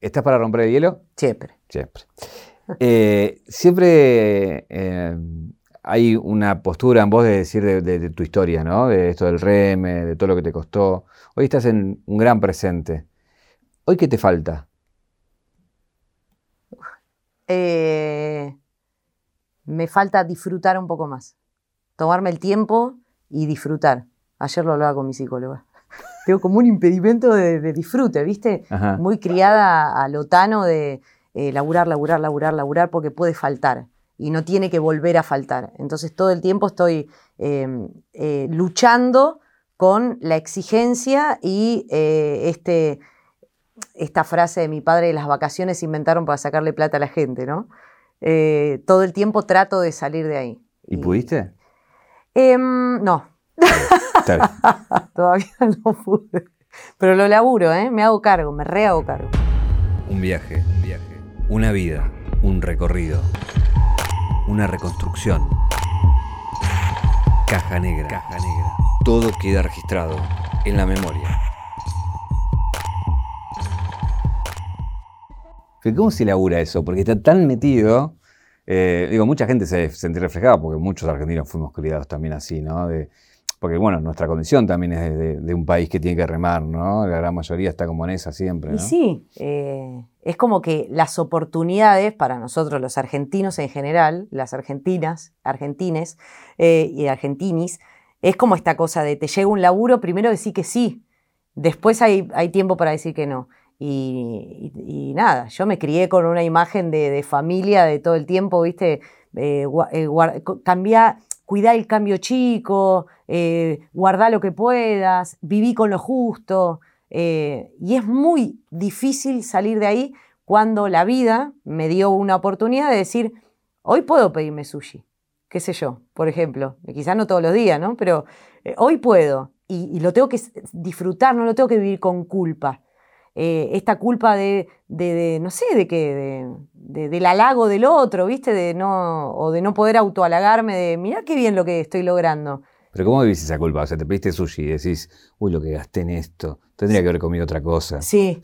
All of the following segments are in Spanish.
¿Estás para romper el hielo? Siempre. Siempre. Eh, siempre eh, hay una postura en vos de decir de, tu historia, ¿no? De esto del reme, de todo lo que te costó. Hoy estás en un gran presente. ¿Hoy qué te falta? Eh, me falta disfrutar un poco más. Tomarme el tiempo y disfrutar. Ayer lo hablaba con mi psicóloga. Tengo como un impedimento de, disfrute, ¿viste? Muy criada a lotano de eh, laburar, laburar, laburar, laburar, porque puede faltar y no tiene que volver a faltar. Entonces todo el tiempo estoy em, eh, luchando con la exigencia y eh, este, esta frase de mi padre, las vacaciones se inventaron para sacarle plata a la gente, ¿no? todo el tiempo trato de salir de ahí. ¿Y, pudiste? Em, no. Todavía no pude. Pero lo laburo, ¿eh? Me hago cargo, me rehago cargo. Un viaje, un viaje. Una vida, un recorrido. Una reconstrucción. Caja negra. Caja negra. Todo queda registrado en la memoria. ¿Cómo se labura eso? Porque está tan metido. Eh, digo, mucha gente se siente reflejada porque muchos argentinos fuimos criados también así, ¿no? De, porque bueno, nuestra condición también es de, un país que tiene que remar, ¿no? La gran mayoría está como en esa siempre. ¿no? Y sí, eh, es como que las oportunidades para nosotros los argentinos en general, las argentinas, argentines eh, y argentinis, es como esta cosa de te llega un laburo, primero decir que sí, después hay, hay tiempo para decir que no. Y, nada, yo me crié con una imagen de, familia de todo el tiempo, ¿viste? Eh, cambia, cuidar el cambio chico, eh, guardar lo que puedas, viví con lo justo. Eh, y es muy difícil salir de ahí cuando la vida me dio una oportunidad de decir, hoy puedo pedirme sushi, qué sé yo, por ejemplo, quizás no todos los días, ¿no? Pero eh, hoy puedo y, lo tengo que disfrutar, no lo tengo que vivir con culpa. Esta culpa de, no sé, de qué, del halago del otro, ¿viste? De no, o de no poder autohalagarme, de, mirá qué bien lo que estoy logrando. Pero ¿cómo vivís esa culpa? O sea, te pediste sushi y decís, uy, lo que gasté en esto, tendría que haber comido otra cosa. Sí,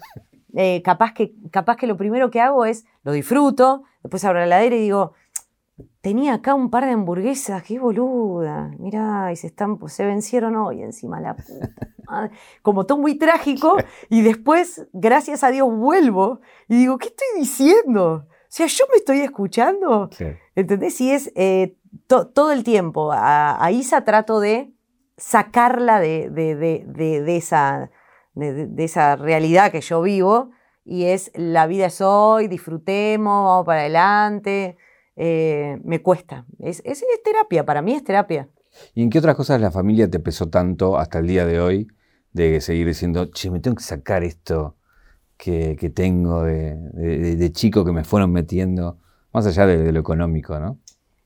eh, capaz, que, capaz que lo primero que hago es, lo disfruto, después abro la heladera y digo, tenía acá un par de hamburguesas, qué boluda, mirá, y se, están, pues, se vencieron hoy encima la puta. Como todo muy trágico, y después, gracias a Dios, vuelvo y digo, ¿qué estoy diciendo? O sea, yo me estoy escuchando. ¿Entendés? Y es eh, todo el tiempo. A, Isa trato de sacarla de, de, esa, de, esa realidad que yo vivo. Y es la vida es hoy, disfrutemos, vamos para adelante. Eh, me cuesta. Es, es, terapia, para mí es terapia. ¿Y en qué otras cosas la familia te pesó tanto hasta el día de hoy de seguir diciendo, che, me tengo que sacar esto que, tengo de, chico que me fueron metiendo, más allá de, lo económico, ¿no?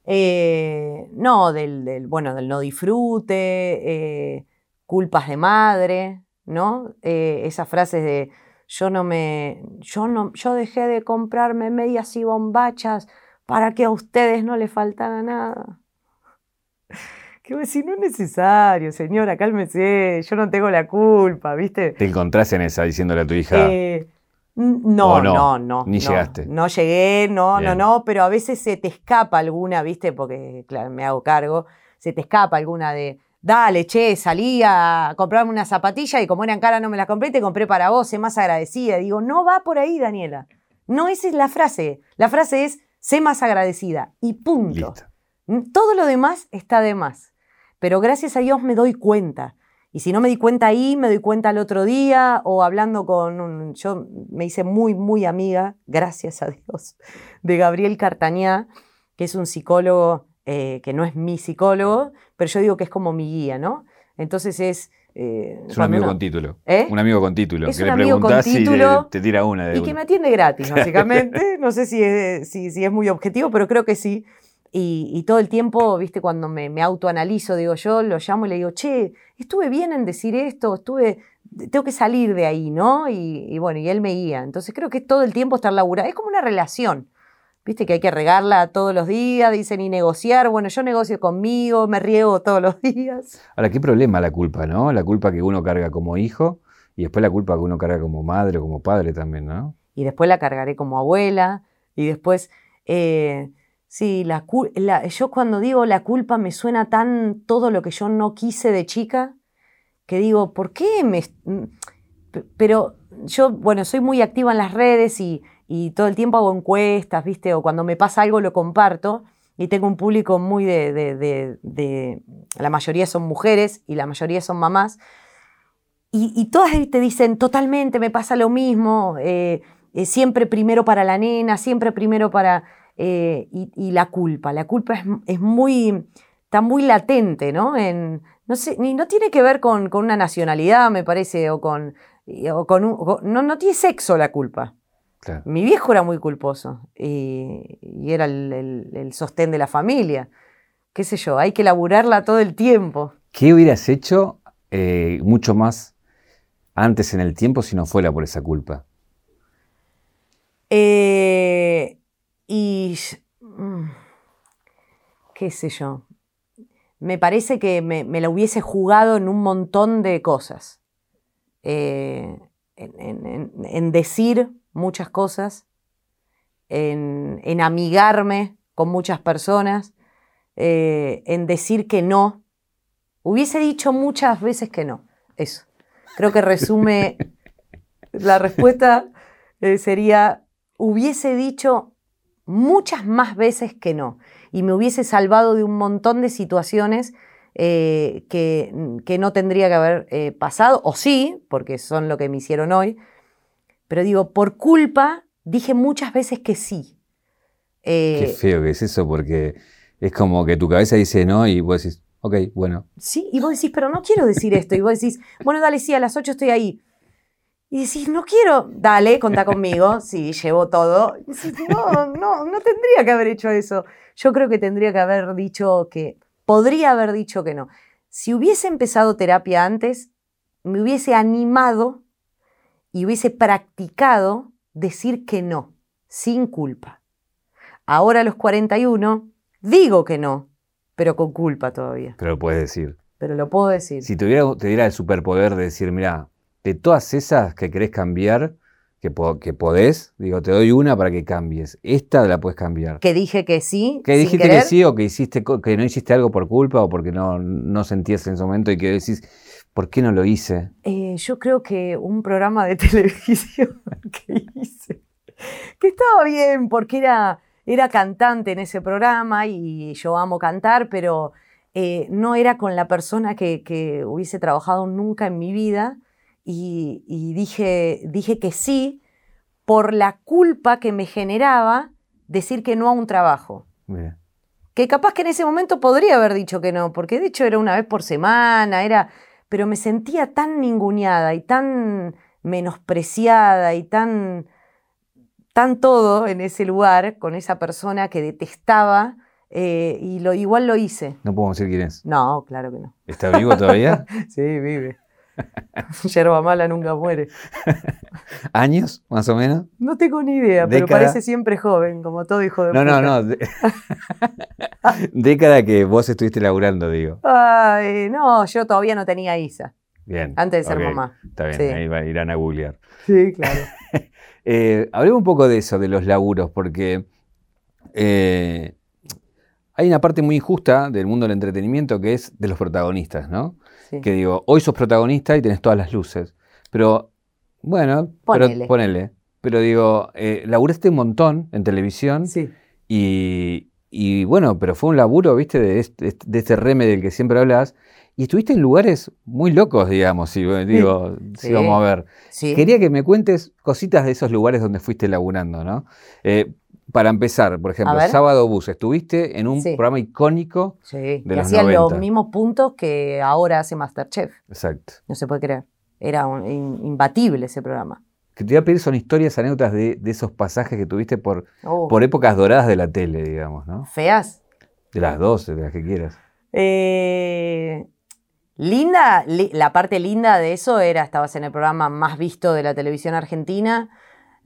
Eh, no, del, bueno, del no disfrute, eh, culpas de madre, ¿no? Esas frases de yo no me, yo no, yo dejé de comprarme medias y bombachas para que a ustedes no les faltara nada. Que decir, no es necesario, señora, cálmese, yo no tengo la culpa, ¿viste? ¿Te encontrás en esa diciéndole a tu hija? Eh, no, no, no, Ni llegaste. No llegué, no, no, no, pero a veces se te escapa alguna, ¿viste? Porque, claro, me hago cargo, se te escapa alguna de, dale, che, salí a comprarme una zapatilla y como eran cara no me la compré, te compré para vos, sé más agradecida. Digo, no va por ahí, Daniela. No, esa es la frase. La frase es, sé más agradecida y punto. Todo lo demás está de más. Pero gracias a Dios me doy cuenta. Y si no me di cuenta ahí, me doy cuenta el otro día o hablando con un, yo me hice muy, muy amiga, gracias a Dios, de Gabriel Cartañá, que es un psicólogo eh, que no es mi psicólogo, pero yo digo que es como mi guía, ¿no? Entonces es... Eh, es un amigo con título. ¿Eh? Un amigo con título. Es que un le amigo con título y te, tira una. y que me atiende gratis, básicamente. no sé si es, si, si es muy objetivo, pero creo que sí. Y, todo el tiempo, viste, cuando me, me, autoanalizo, digo yo, lo llamo y le digo, che, estuve bien en decir esto, estuve, tengo que salir de ahí, ¿no? Y, bueno, y él me guía. Entonces creo que todo el tiempo estar laburando, es como una relación, viste, que hay que regarla todos los días, dicen, y negociar. Bueno, yo negocio conmigo, me riego todos los días. Ahora, qué problema la culpa, ¿no? La culpa que uno carga como hijo y después la culpa que uno carga como madre o como padre también, ¿no? y después la cargaré como abuela, y después, eh, sí, la, yo cuando digo la culpa me suena tan todo lo que yo no quise de chica, que digo, ¿por qué me... Mm, pero yo, bueno, soy muy activa en las redes y, y todo el tiempo hago encuestas, ¿viste? O cuando me pasa algo lo comparto y tengo un público muy de, de, la mayoría son mujeres y la mayoría son mamás, y, todas te dicen, totalmente, me pasa lo mismo, eh, eh, siempre primero para la nena, siempre primero para... Eh, y, la culpa, la culpa es, es, muy, está muy latente, ¿no? En, no, sé, ni, no tiene que ver con, con, una nacionalidad, me parece, o con... O con no, no tiene sexo la culpa. Mi viejo era muy culposo y, era el, sostén de la familia. Qué sé yo, hay que laburarla todo el tiempo. ¿Qué hubieras hecho eh, mucho más antes en el tiempo si no fuera por esa culpa? Eh, y. Mm, qué sé yo. Me parece que me, la hubiese jugado en un montón de cosas. Eh, en decir muchas cosas, en, amigarme con muchas personas, eh, en decir que no. Hubiese dicho muchas veces que no. Eso. Creo que resume la respuesta eh, sería, hubiese dicho muchas más veces que no. Y me hubiese salvado de un montón de situaciones eh, que, que, no tendría que haber pasado, o sí, porque son lo que me hicieron hoy, pero digo, por culpa dije muchas veces que sí. Qué eh, feo que es eso, porque es como que tu cabeza dice no y vos decís, ok, bueno. Sí, y vos decís, pero no quiero decir esto. Y vos decís, bueno, dale, sí, a las 8 estoy ahí. Y decís, no quiero, dale, contá conmigo, sí, llevo todo. Y decís, no, no, no tendría que haber hecho eso. Yo creo que tendría que haber dicho que, podría haber dicho que no. Si hubiese empezado terapia antes, me hubiese animado y hubiese practicado decir que no, sin culpa. Ahora a los 41 digo que no, pero con culpa todavía. Pero lo puedes decir. Pero lo puedo decir. Si tuviera, te diera el superpoder de decir, mira, de todas esas que querés cambiar, que, que podés, digo, te doy una para que cambies. Esta la puedes cambiar. Que dije que sí. Que dijiste que sí o que, hiciste, que no hiciste algo por culpa o porque no, no sentías en ese momento y que decís, ¿Por qué no lo hice? Eh, yo creo que un programa de televisión que hice, que estaba bien porque era, era cantante en ese programa y yo amo cantar, pero eh, no era con la persona que, hubiese trabajado nunca en mi vida y, dije, dije que sí por la culpa que me generaba decir que no a un trabajo. Que capaz que en ese momento podría haber dicho que no, porque de hecho era una vez por semana, era pero me sentía tan ninguneada y tan menospreciada y tan, tan todo en ese lugar con esa persona que detestaba eh, y lo, igual lo hice. No podemos decir quién es. No, claro que no. ¿Está vivo todavía? sí, vive. Yerba mala nunca muere. ¿Años, más o menos? No tengo ni idea, pero parece siempre joven, como todo hijo de No, no, no. Década que vos estuviste laburando, digo. Ay, no, yo todavía no tenía Isa. Bien. Antes de ser mamá. Está bien, ahí va, irán a googlear. Sí, claro. eh, hablemos un poco de eso, de los laburos, porque eh, hay una parte muy injusta del mundo del entretenimiento que es de los protagonistas, ¿no? Que digo, hoy sos protagonista y tenés todas las luces. Pero, bueno, ponele. Pero, ponele. Pero digo, eh, laburaste un montón en televisión. Sí. Y, bueno, pero fue un laburo, viste, de este, de este reme del que siempre hablas. Y estuviste en lugares muy locos, digamos, si, digo, si vamos a ver. Quería que me cuentes cositas de esos lugares donde fuiste laburando, ¿no? Eh, para empezar, por ejemplo, Sábado Bus, estuviste en un programa icónico sí, de que hacía los mismos puntos que ahora hace Masterchef. Exacto. No se puede creer. Era imbatible ese programa. Que te iba a pedir son historias, anécdotas de, esos pasajes que tuviste por, oh. por épocas doradas de la tele, digamos, ¿no? ¿Feas? De las dos, de las que quieras. Eh, linda, la parte linda de eso era, estabas en el programa más visto de la televisión argentina,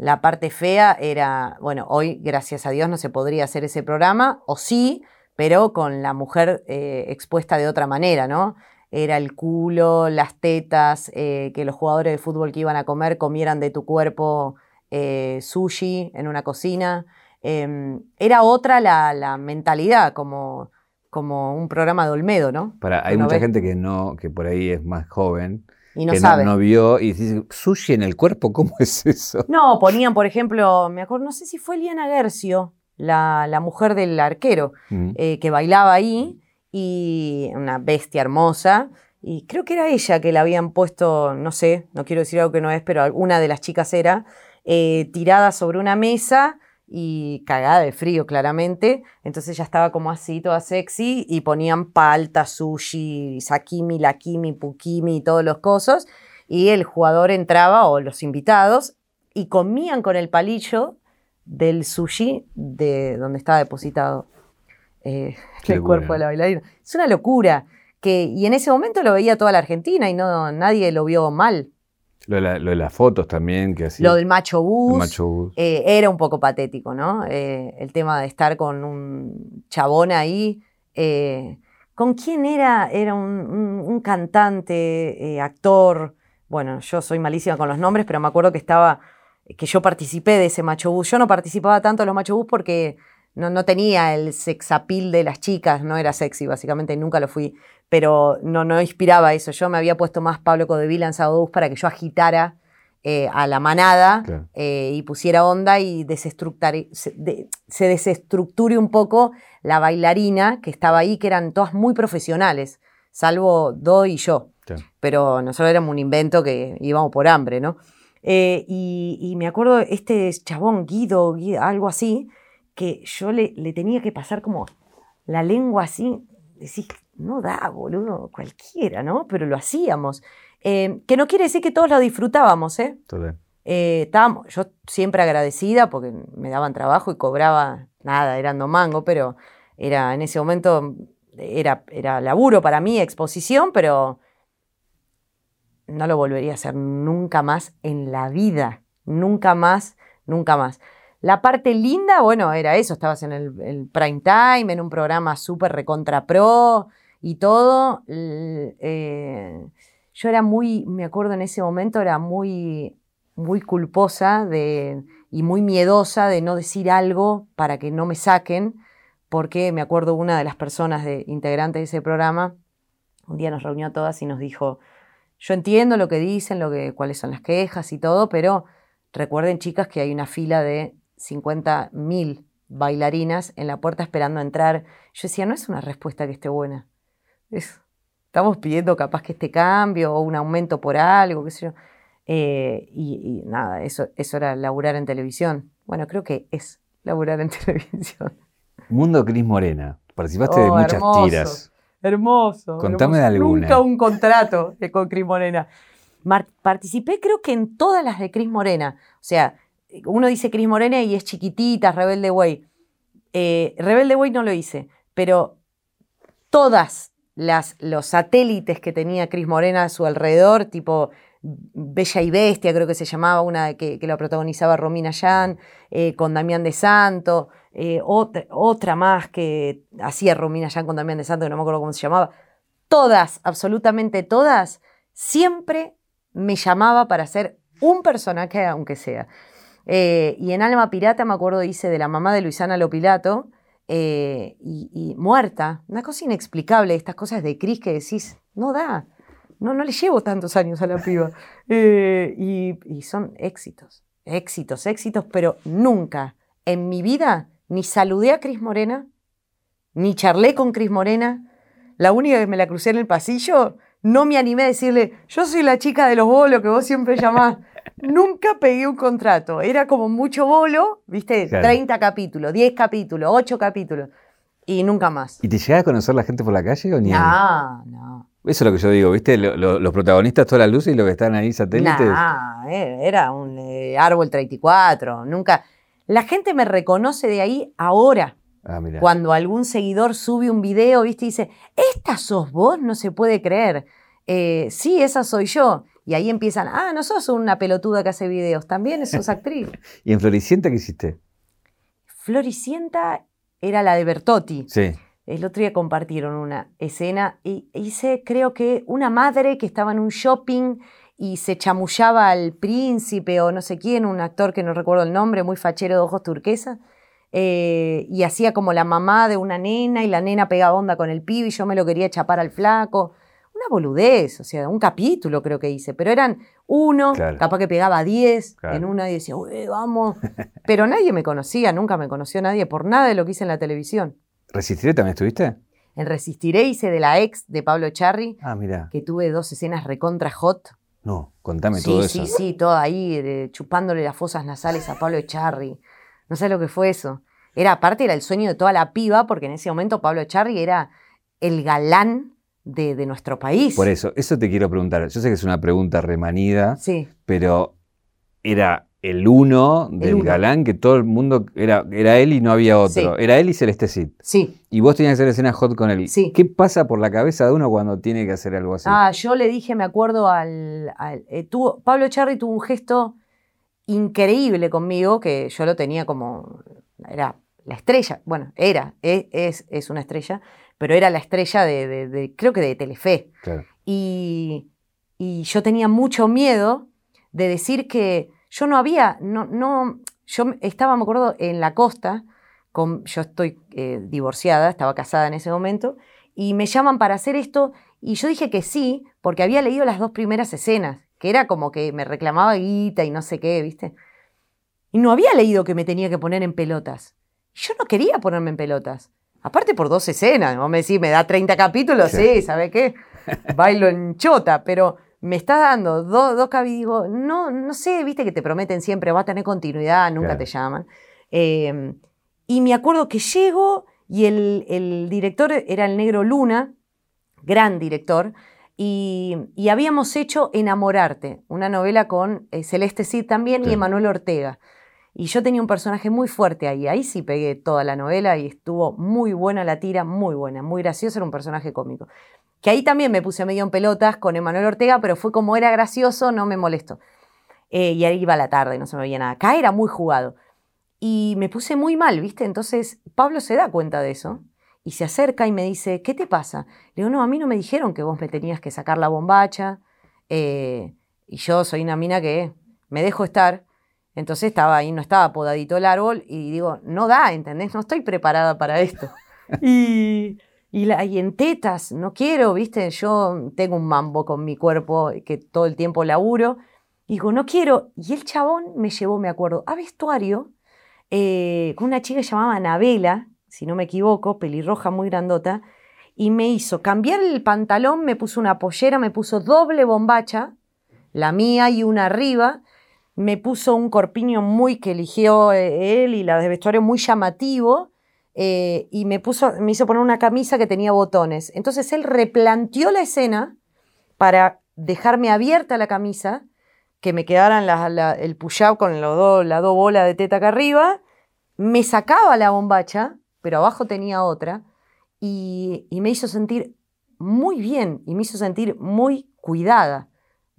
la parte fea era, bueno, hoy gracias a Dios no se podría hacer ese programa, o sí, pero con la mujer eh, expuesta de otra manera, ¿no? Era el culo, las tetas, eh, que los jugadores de fútbol que iban a comer comieran de tu cuerpo eh, sushi en una cocina. Em, era otra la, la mentalidad, como, como un programa de Olmedo, ¿no? Para, hay mucha gente que no, que por ahí es más joven, Y no que sabe. no, vio y dice, sushi en el cuerpo, ¿cómo es eso? No, ponían, por ejemplo, me acuerdo, no sé si fue Liana Gercio, la, la mujer del arquero, Mm. eh, que bailaba ahí, y una bestia hermosa. Y creo que era ella que la habían puesto, no sé, no quiero decir algo que no es, pero alguna de las chicas era, eh, tirada sobre una mesa y cagada de frío, claramente. Entonces ella estaba como así, toda sexy, y ponían palta, sushi, sakimi, lakimi, pukimi y todos los cosos. Y el jugador entraba, o los invitados, y comían con el palillo del sushi de donde estaba depositado eh, el cuerpo de la bailarina. Es una locura. Que, y en ese momento lo veía toda la Argentina y no, nadie lo vio mal. Lo, de la- lo de las fotos también, que así. Lo del macho bus macho bus. eh, era un poco patético, ¿no? Eh, el tema de estar con un chabón ahí. eh, ¿Con quién era? Era un, un- un cantante, actor. Bueno, yo soy malísima con los nombres, pero me acuerdo que estaba, que yo participé de ese macho bus. Yo no participaba tanto en los macho bus porque no, no tenía el sexapil de las chicas, no era sexy, básicamente nunca lo fui, pero no, no inspiraba eso. Yo me había puesto más Pablo Codevila en Sábado Bus para que yo agitara eh, a la manada Claro. eh, y pusiera onda y se, de- se desestructure un poco la bailarina que estaba ahí, que eran todas muy profesionales, salvo Do y yo. Claro. Pero nosotros éramos un invento que íbamos por hambre, ¿no? Eh, y, y me acuerdo este chabón, Guido, Guido, algo así, que yo le, le tenía que pasar como la lengua así, decís, no da, boludo, cualquiera, ¿no? Pero lo hacíamos. Eh, que no quiere decir que todos lo disfrutábamos, ¿eh? Total. Eh, estábamos, yo siempre agradecida porque me daban trabajo y cobraba nada, eran no mango, pero era en ese momento era, era laburo para mí, exposición, pero no lo volvería a hacer nunca más en la vida, nunca más, nunca más. La parte linda, bueno, era eso, estabas en el, el prime time, en un programa súper recontra pro y todo. Eh, yo era muy, me acuerdo en ese momento, era muy, muy culposa de, y muy miedosa de no decir algo para que no me saquen, porque me acuerdo una de las personas de, integrantes de ese programa, un día nos reunió a todas y nos dijo, yo entiendo lo que dicen, lo que, cuáles son las quejas y todo, pero recuerden chicas que hay una fila de 50.000 bailarinas en la puerta esperando entrar. Yo decía, no es una respuesta que esté buena. Es- estamos pidiendo capaz que este cambio o un aumento por algo, qué sé yo. Eh, y, y nada, eso, eso era laburar en televisión. Bueno, creo que es laburar en televisión. Mundo Cris Morena. Participaste de Oh, muchas hermoso. tiras. Hermoso. Contame hermoso. de alguna. Nunca un contrato con Cris Morena. Mar- participé creo que en todas las de Cris Morena. O sea, uno dice Cris Morena y es chiquitita, Rebelde Way. Eh, Rebelde Way no lo hice, pero todas las, los satélites que tenía Cris Morena a su alrededor, tipo Bella y Bestia, creo que se llamaba, una que, la protagonizaba Romina Yan, eh, con Damián de Santo, eh, otra, otra más que hacía Romina Yan con Damián de Santo, que no me acuerdo cómo se llamaba. Todas, absolutamente todas, siempre me llamaba para hacer un personaje, aunque sea. Eh, y en Alma Pirata me acuerdo hice de la mamá de Luisana Lopilato eh, y, y muerta. Una cosa inexplicable, estas cosas de Cris que decís, no da. No, no le llevo tantos años a la piba. Eh, y, y son éxitos, éxitos, éxitos, pero nunca en mi vida ni saludé a Cris Morena, ni charlé con Cris Morena. La única que me la crucé en el pasillo, no me animé a decirle, yo soy la chica de los bolos que vos siempre llamás. Nunca pegué un contrato. Era como mucho bolo, ¿viste? Claro. 30 capítulos, 10 capítulos, 8 capítulos. Y nunca más. ¿Y te llegás a conocer la gente por la calle o ni? No, no. Eso es lo que yo digo, ¿viste? Lo- lo- los protagonistas, todas las luces y los que están ahí satélites. Nah, eh, era un eh, árbol 34. Nunca. La gente me reconoce de ahí ahora. Ah, mira. Cuando algún seguidor sube un video, ¿viste? Y dice, ¿esta sos vos? No se puede creer. Eh, sí, esa soy yo. Y ahí empiezan, ah, no sos una pelotuda que hace videos, también sos actriz. ¿Y en Floricienta qué hiciste? Floricienta era la de Bertotti. Sí. El otro día compartieron una escena y hice, creo que, una madre que estaba en un shopping y se chamullaba al príncipe o no sé quién, un actor que no recuerdo el nombre, muy fachero de ojos turquesa, eh, y hacía como la mamá de una nena y la nena pegaba onda con el pibe y yo me lo quería chapar al flaco. Una boludez, o sea, un capítulo creo que hice, pero eran uno, capaz que pegaba diez en una y decía, Uy, vamos, pero nadie me conocía, nunca me conoció nadie por nada de lo que hice en la televisión. ¿Resistiré también estuviste? En Resistiré hice de la ex de Pablo Charri, ah, mira. que tuve dos escenas recontra hot, no, contame todo eso. Sí, sí, sí, todo ahí, chupándole las fosas nasales a Pablo Echarri. No sé lo que fue eso. Era, aparte, era el sueño de toda la piba, porque en ese momento Pablo Echarri era el galán de, de, nuestro país. Por eso, eso te quiero preguntar. Yo sé que es una pregunta remanida, sí. pero era el uno del galán, que todo el mundo era, era él y no había otro. Era él y Celeste Cid. Sí. Y vos tenías que hacer escena hot con él. Sí. ¿Qué pasa por la cabeza de uno cuando tiene que hacer algo así? Ah, yo le dije, me acuerdo al. Eh, Pablo Charri tuvo un gesto increíble conmigo, que yo lo tenía como. Era la estrella. Bueno, era, e, es, es, una estrella, pero era la estrella de, creo que de Telefe. Claro. Y, y yo tenía mucho miedo de decir que yo no había, no, no, yo estaba, me acuerdo, en la costa, con, yo estoy eh, divorciada, estaba casada en ese momento, y me llaman para hacer esto, y yo dije que sí, porque había leído las dos primeras escenas, que era como que me reclamaba guita y no sé qué, ¿viste? Y no había leído que me tenía que poner en pelotas. Yo no quería ponerme en pelotas. Aparte por dos escenas, vos me decís, me da 30 capítulos, sí, ¿sabe qué? Bailo en chota, pero me está dando dos, dos y digo, no, no sé, viste que te prometen siempre, va a tener continuidad, nunca te llaman. Em, y me acuerdo que llego y el, director era el negro Luna, gran director, y, habíamos hecho Enamorarte, una novela con eh, Celeste Cid también y Emanuel Ortega. Y yo tenía un personaje muy fuerte ahí, ahí sí pegué toda la novela y estuvo muy buena la tira, muy buena, muy graciosa, era un personaje cómico. Que ahí también me puse medio en pelotas con Emanuel Ortega, pero fue como era gracioso, no me molestó. Eh, y ahí iba la tarde, no se me veía nada. Acá era muy jugado. Y me puse muy mal, ¿viste? Entonces Pablo se da cuenta de eso y se acerca y me dice, ¿qué te pasa? Le digo, no, a mí no me dijeron que vos me tenías que sacar la bombacha. Eh, y yo soy una mina que me dejo estar. Entonces estaba ahí, no estaba podadito el árbol y digo, no da, ¿entendés? No estoy preparada para esto. y y, la, en tetas, no quiero, viste, yo tengo un mambo con mi cuerpo que todo el tiempo laburo. Y digo, no quiero. Y el chabón me llevó, me acuerdo, a vestuario eh, con una chica llamada Anabela, si no me equivoco, pelirroja muy grandota, y me hizo cambiar el pantalón, me puso una pollera, me puso doble bombacha, la mía y una arriba, me puso un corpiño muy que eligió eh, él y la de vestuario muy llamativo, eh, y me, puso, me hizo poner una camisa que tenía botones. Entonces él replanteó la escena para dejarme abierta la camisa, que me quedaran el push-up con las dos la dos bolas de teta acá arriba, me sacaba la bombacha, pero abajo tenía otra, y, me hizo sentir muy bien y me hizo sentir muy cuidada.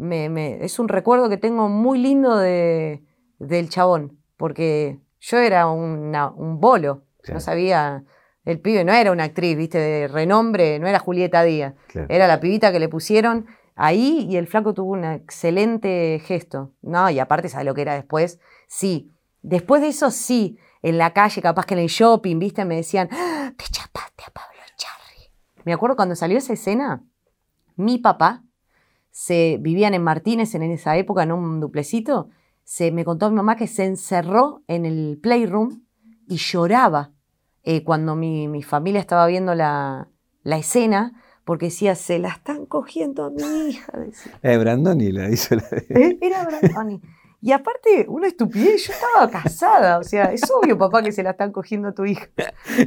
Me, es un recuerdo que tengo muy lindo de, del chabón, porque yo era un bolo. No sabía, el pibe no era una actriz, viste, de renombre, no era Julieta Díaz. Era la pibita que le pusieron ahí y el flaco tuvo un excelente gesto. No, y aparte, ¿sabes lo que era después? Sí. Después de eso, sí. En la calle, capaz que en el shopping, viste, me decían, ¡Ah, te chapaste a Pablo Charri. Me acuerdo cuando salió esa escena, mi papá, se vivían en Martínez en esa época, en un duplecito, se me contó mi mamá que se encerró en el playroom y lloraba eh, cuando mi, familia estaba viendo la, escena, porque decía, se la están cogiendo a mi hija. Eh, Brandoni la hizo la ¿Eh? Era Brandoni. Y aparte, una estupidez, yo estaba casada, o sea, es obvio, papá, que se la están cogiendo a tu hija.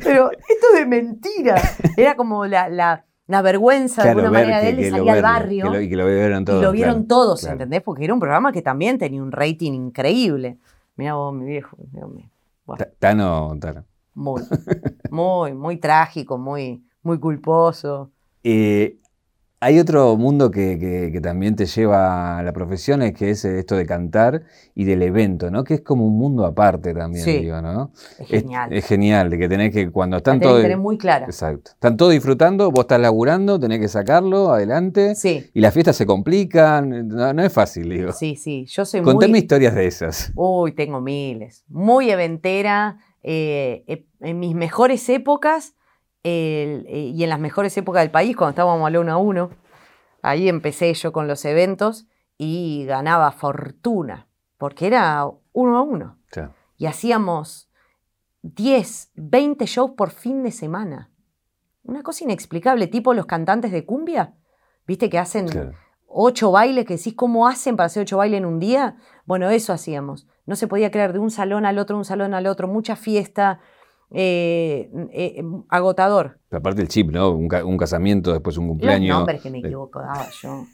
Pero esto de mentira, era como la, la, vergüenza de alguna manera de él de salir al barrio. y que lo vieron todos. Y lo vieron todos, ¿entendés? Porque era un programa que también tenía un rating increíble. Mira vos, mi viejo. Tano, Tano. Muy, muy, muy trágico, muy, muy culposo. Eh, Hay otro mundo que, que- que también te lleva a la profesión, es que es esto de cantar y del evento, ¿no? Que es como un mundo aparte también, Sí. digo, ¿no? Es genial. Es, genial, de que tenés que cuando están todos... tener muy clara. Exacto. Están todos disfrutando, vos estás laburando, tenés que sacarlo adelante. Sí, Y las fiestas se complican, no, no es fácil, digo. sí, sí. Yo soy Contame muy... historias de esas. Uy, tengo miles. Muy eventera. eh, eh, en mis mejores épocas el- eh, y en las mejores épocas del país, cuando estábamos al uno a uno, ahí empecé yo con los eventos y ganaba fortuna, porque era uno a uno. Y hacíamos 10, 20 shows por fin de semana. Una cosa inexplicable, tipo los cantantes de cumbia, ¿viste? Que hacen ocho bailes, que decís cómo hacen para hacer ocho bailes en un día. Bueno, eso hacíamos. No se podía crear de un salón al otro, un salón al otro, mucha fiesta, eh, eh, agotador. Pero aparte el chip, ¿no? Un, ca- un casamiento, después un Los cumpleaños. nombres que me equivocaba yo.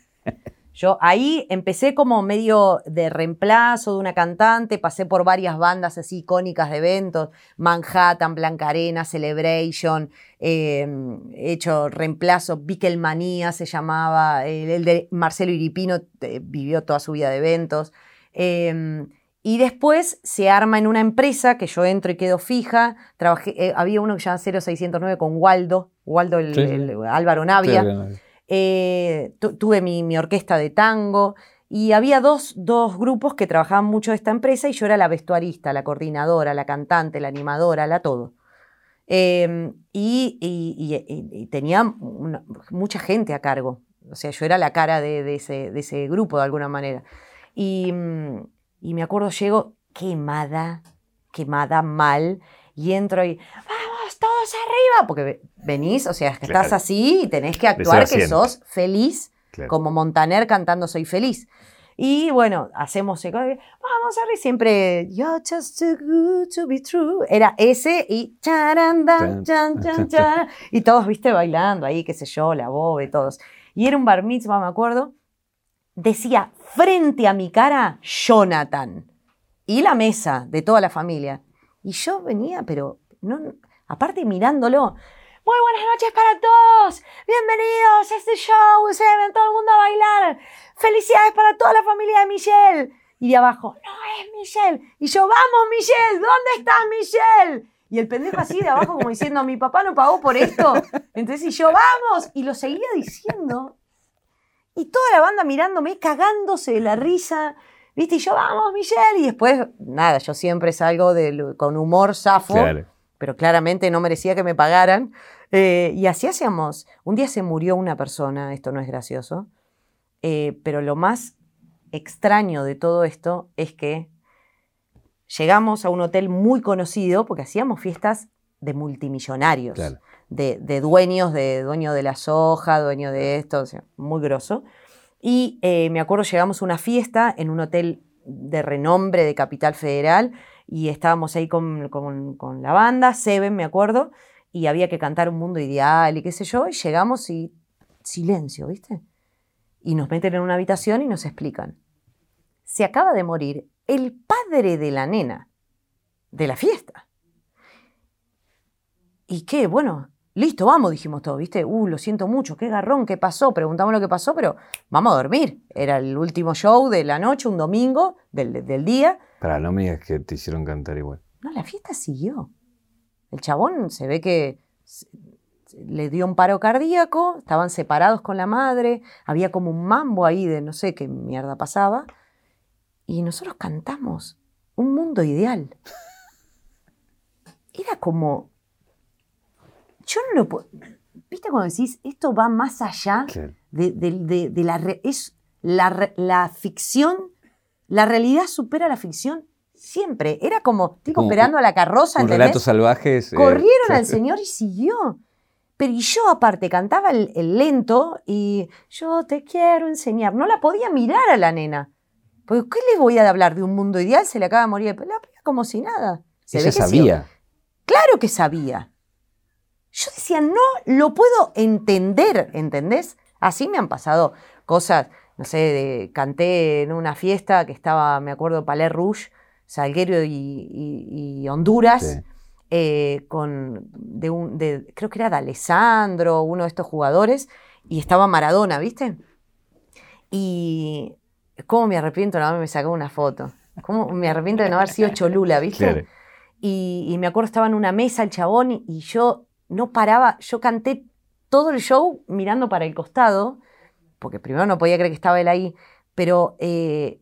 Yo ahí empecé como medio de reemplazo de una cantante, pasé por varias bandas así icónicas de eventos, Manhattan, Blanca Arena, Celebration, eh, he hecho reemplazo, Beatlemanía se llamaba, el, el de Marcelo Iripino eh, vivió toda su vida de eventos. Eh, y después se arma en una empresa que yo entro y quedo fija. Trabajé, eh, había uno que se llama 0609 con Waldo, Waldo el, Sí, sí. el- Álvaro Navia. Eh, tu- tuve mi, mi orquesta de tango y había dos, dos grupos que trabajaban mucho de esta empresa y yo era la vestuarista, la coordinadora, la cantante, la animadora, la todo. Eh, y, y- y- tenía una- mucha gente a cargo. O sea, yo era la cara de, de ese, de ese grupo de alguna manera. Y, mm, y me acuerdo, llego quemada, quemada mal, y entro y, vamos, todos arriba, porque ve- venís, o sea, es que estás así y tenés que actuar que sos feliz, claro. como Montaner cantando Soy feliz. Y bueno, hacemos, vamos arriba, siempre, You're just too good to be true. Era ese y, charanda, chan, chan, chan, y todos, viste, bailando ahí, qué sé yo, la bobe, todos. Y era un bar mitzvah, me acuerdo, decía frente a mi cara Jonathan y la mesa de toda la familia. Y yo venía, pero no, aparte mirándolo. Muy buenas noches para todos. Bienvenidos a este show. Se ven todo el mundo a bailar. Felicidades para toda la familia de Michelle. Y de abajo, no es Michelle. Y yo, vamos Michelle, ¿dónde está Michelle? Y el pendejo así de abajo como diciendo, mi papá no pagó por esto. Entonces, y yo, vamos. Y lo seguía diciendo. Y toda la banda mirándome, cagándose de la risa. ¿Viste? Y yo, vamos, Michelle. Y después, nada, yo siempre salgo del- con humor zafo, Claro. pero claramente no merecía que me pagaran. Eh, y así hacíamos. Un día se murió una persona, esto no es gracioso, eh, pero lo más extraño de todo esto es que llegamos a un hotel muy conocido porque hacíamos fiestas de multimillonarios Claro. De, dueños, de dueño de la soja, dueño de esto, o sea, muy grosso. Y eh, me acuerdo, llegamos a una fiesta en un hotel de renombre de Capital Federal y estábamos ahí con, con- con la banda, Seven, me acuerdo, y había que cantar Un Mundo Ideal y qué sé yo, y llegamos y silencio, ¿viste? Y nos meten en una habitación y nos explican. Se acaba de morir el padre de la nena de la fiesta. ¿Y qué? Bueno, listo, vamos, dijimos todos, ¿viste? Uh, lo siento mucho, qué garrón, qué pasó, preguntamos lo que pasó, pero vamos a dormir. Era el último show de la noche, un domingo del, del día. Para, no me digas que te hicieron cantar igual. No, la fiesta siguió. El chabón se ve que le dio un paro cardíaco, estaban separados con la madre, había como un mambo ahí de no sé qué mierda pasaba, y nosotros cantamos un mundo ideal. Era como, yo no lo puedo, viste cuando decís, esto va más allá Claro. de, de- de- de la, re- es la, la ficción, la realidad supera la ficción siempre. Era como tipo esperando a la carroza, Un relatos salvajes. eh, Corrieron sí. al señor y siguió. Pero y yo aparte cantaba el, el lento y yo te quiero enseñar. No la podía mirar a la nena. Porque ¿qué le voy a hablar de un mundo ideal? Se le acaba de morir. La como si nada. Se Ella ve que sí. sabía. Claro que sabía. Yo decía, no lo puedo entender, ¿entendés? Así me han pasado cosas, no sé, de- canté en una fiesta que estaba, me acuerdo, Palais Rouge, Salguero y, y- y Honduras, Sí. eh, con, de un, de- creo que era de Alessandro, uno de estos jugadores, y estaba Maradona, ¿viste? Y cómo me arrepiento de no haberme sacado una foto. Cómo me arrepiento de no haber sido Cholula, ¿viste? Claro. Y, y me acuerdo estaba en una mesa el chabón y, y yo no paraba, yo canté todo el show mirando para el costado, porque primero no podía creer que estaba él ahí, pero eh,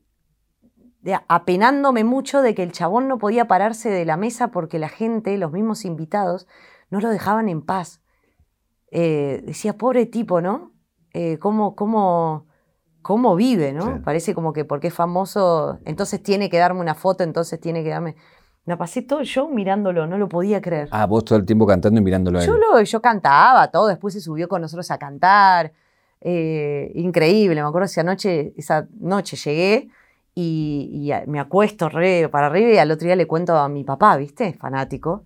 apenándome mucho de que el chabón no podía pararse de la mesa porque la gente, los mismos invitados, no lo dejaban en paz. Eh, decía, pobre tipo, ¿no? Eh, ¿cómo, cómo, cómo vive, ¿no? Parece como que porque es famoso, entonces tiene que darme una foto, entonces tiene que darme... Me pasé todo el show mirándolo, no lo podía creer. Ah, vos todo el tiempo cantando y mirándolo a él. Yo, lo, yo cantaba todo, después se subió con nosotros a cantar. eh, increíble, me acuerdo esa noche, esa noche llegué y, y me acuesto re para arriba y al otro día le cuento a mi papá, ¿viste? Fanático.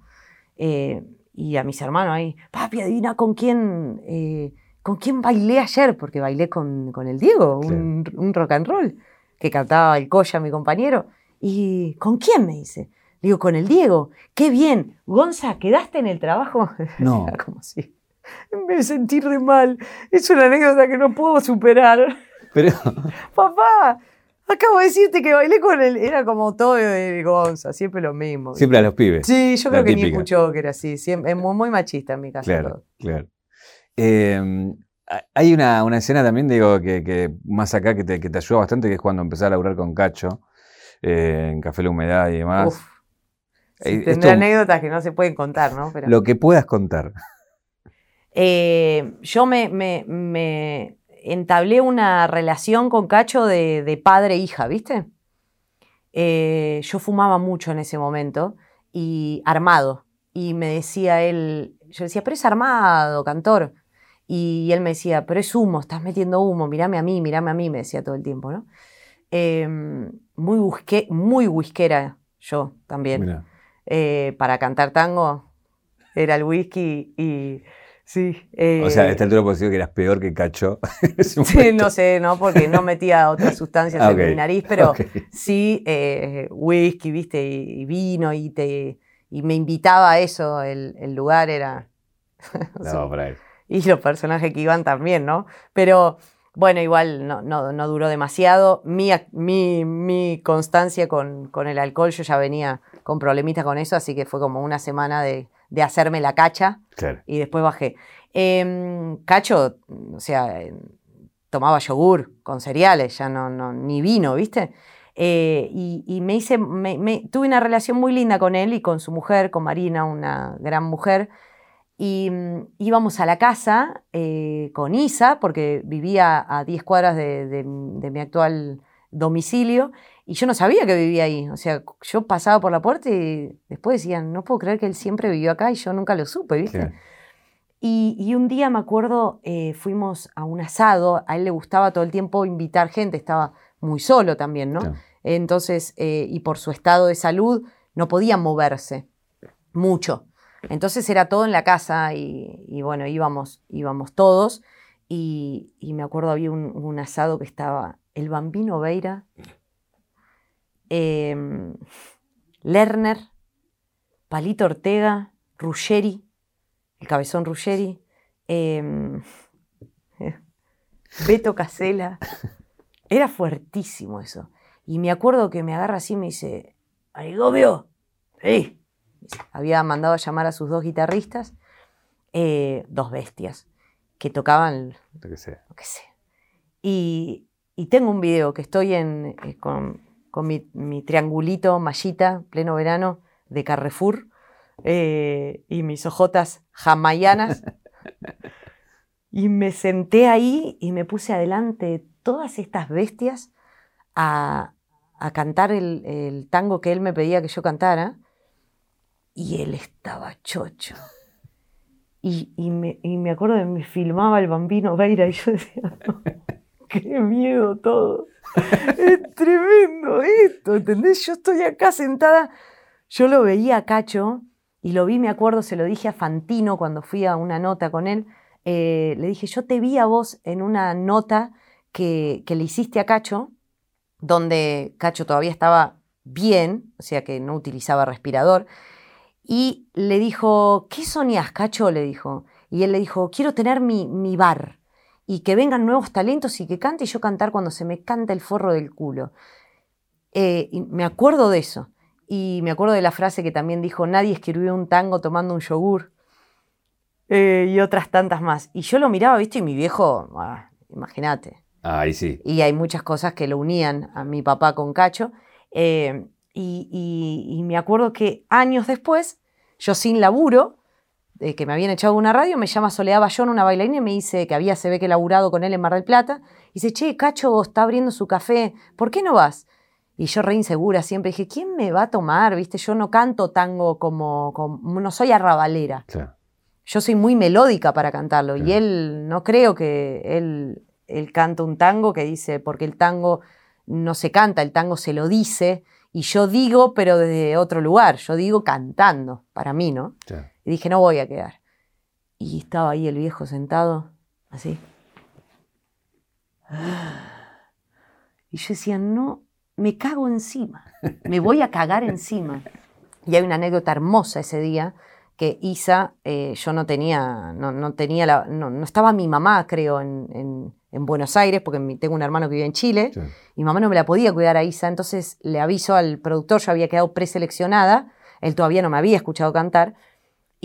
eh, y a mis hermanos ahí, papi, adivina con quién, eh, con quién bailé ayer, porque bailé con, con el Diego, un, un rock and roll, que cantaba el Coya, mi compañero. ¿Y con quién? Me dice. Digo, con el Diego. Qué bien. Gonza, ¿quedaste en el trabajo? No. Como así. Me sentí re mal. Es una anécdota que no puedo superar. Pero, Papá, acabo de decirte que bailé con él. Era como todo de Gonza, siempre lo mismo. siempre a los pibes. Sí, yo creo que ni escuchó que era así. Siempre, es muy, muy machista en mi casa. Claro, todo. claro. Eh, hay una, una escena también, digo, que, que más acá que te, que te ayuda bastante, que es cuando empezás a laburar con Cacho, eh, en Café La Humedad y demás. Uf. Sí, Eh, tendré esto- anécdotas que no se pueden contar, ¿no? Pero, Lo que puedas contar. Eh, yo me, me- me entablé una relación con Cacho de, de padre-hija, ¿viste? Eh, yo fumaba mucho en ese momento y armado. Y me decía él, yo decía, pero es armado, cantor. Y él me decía, pero es humo, estás metiendo humo, mírame a mí, mírame a mí, me decía todo el tiempo, ¿no? Eh, muy, busqué, muy whiskera yo también Mirá. Eh, para cantar tango era el whisky y sí. O sea, a eh, esta altura puedo decir que eras peor que Cacho. sí, no sé, ¿no? Porque no metía otras sustancias Ah, en mi nariz, pero ok. sí eh, whisky, viste, y, vino y te y me invitaba a eso, el, el lugar era... No, sí. por ahí. Y los personajes que iban también, ¿no? Pero bueno, igual no, no, no duró demasiado. Mi, mi, mi constancia con, con el alcohol, yo ya venía con problemitas con eso, así que fue como una semana de, de hacerme la cacha Claro. y después bajé. Em, Cacho, o sea, tomaba yogur con cereales, ya no, no ni vino, ¿viste? Eh, y, y me hice, me- me- tuve una relación muy linda con él y con su mujer, con Marina, una gran mujer. Y mm, íbamos a la casa eh, con Isa, porque vivía a 10 cuadras de, de- de mi actual domicilio, y yo no sabía que vivía ahí. O sea, yo pasaba por la puerta y después decían, no puedo creer que él siempre vivió acá y yo nunca lo supe, ¿viste? Y, y un día me acuerdo, eh, fuimos a un asado, a él le gustaba todo el tiempo invitar gente, estaba muy solo también, ¿no? Entonces, eh, y por su estado de salud, no podía moverse mucho. Entonces era todo en la casa y, y bueno, íbamos, íbamos todos. Y, y me acuerdo había un, un asado que estaba el Bambino Veira, em, Lerner, Palito Ortega, Ruggeri, el cabezón Ruggeri, em, Beto Casela. Era fuertísimo eso. Y me acuerdo que me agarra así y me dice, Arigobio, sí. Había mandado a llamar a sus dos guitarristas, eh, dos bestias, que tocaban Lo que sea. lo que sé. Y, y tengo un video que estoy en, eh, con, con mi, mi triangulito mallita, pleno verano, de Carrefour, eh, y mis ojotas jamaianas. y me senté ahí y me puse adelante de todas estas bestias a, a cantar el, el tango que él me pedía que yo cantara. Y él estaba chocho. Y, y me, y me acuerdo que me filmaba el bambino Veira y yo decía, "No, qué miedo todo. Es tremendo esto, ¿entendés? Yo estoy acá sentada. Yo lo veía a Cacho y lo vi, me acuerdo, se lo dije a Fantino cuando fui a una nota con él. eh, le dije, yo te vi a vos en una nota que, que le hiciste a Cacho, donde Cacho todavía estaba bien, o sea que no utilizaba respirador. Y le dijo, ¿qué soñás, Cacho? Le dijo. Y él le dijo, quiero tener mi, mi bar. Y que vengan nuevos talentos y que cante y yo cantar cuando se me canta el forro del culo. Eh, y me acuerdo de eso. Y me acuerdo de la frase que también dijo, nadie escribió un tango tomando un yogur. Eh, y otras tantas más. Y yo lo miraba, ¿viste? Y mi viejo, ah, imagínate. Ahí sí. Y hay muchas cosas que lo unían a mi papá con Cacho. Eh, y, y, me acuerdo que años después, yo sin laburo, que me habían echado una radio, me llama Soledad Bayón, una bailarina, y me dice que había, se ve que laburado con él en Mar del Plata. Y dice, che, Cacho está abriendo su café, ¿por qué no vas? Y yo re insegura siempre dije, ¿quién me va a tomar? ¿Viste? Yo no canto tango como, como no soy arrabalera. Yo soy muy melódica para cantarlo. Y él, no creo que él, él canta un tango que dice, porque el tango no se canta, el tango se lo dice. Y yo digo, pero desde otro lugar. Yo digo cantando, para mí, ¿no? Y dije, no voy a quedar. Y estaba ahí el viejo sentado, así. Y yo decía, no, me cago encima, me voy a cagar encima. Y hay una anécdota hermosa ese día que Isa, eh, yo no tenía, no, tenía la, no, estaba mi mamá, creo, en, Buenos Aires, porque tengo un hermano que vive en Chile, y mi mamá no me la podía cuidar a Isa, entonces le aviso al productor, yo había quedado preseleccionada, él todavía no me había escuchado cantar,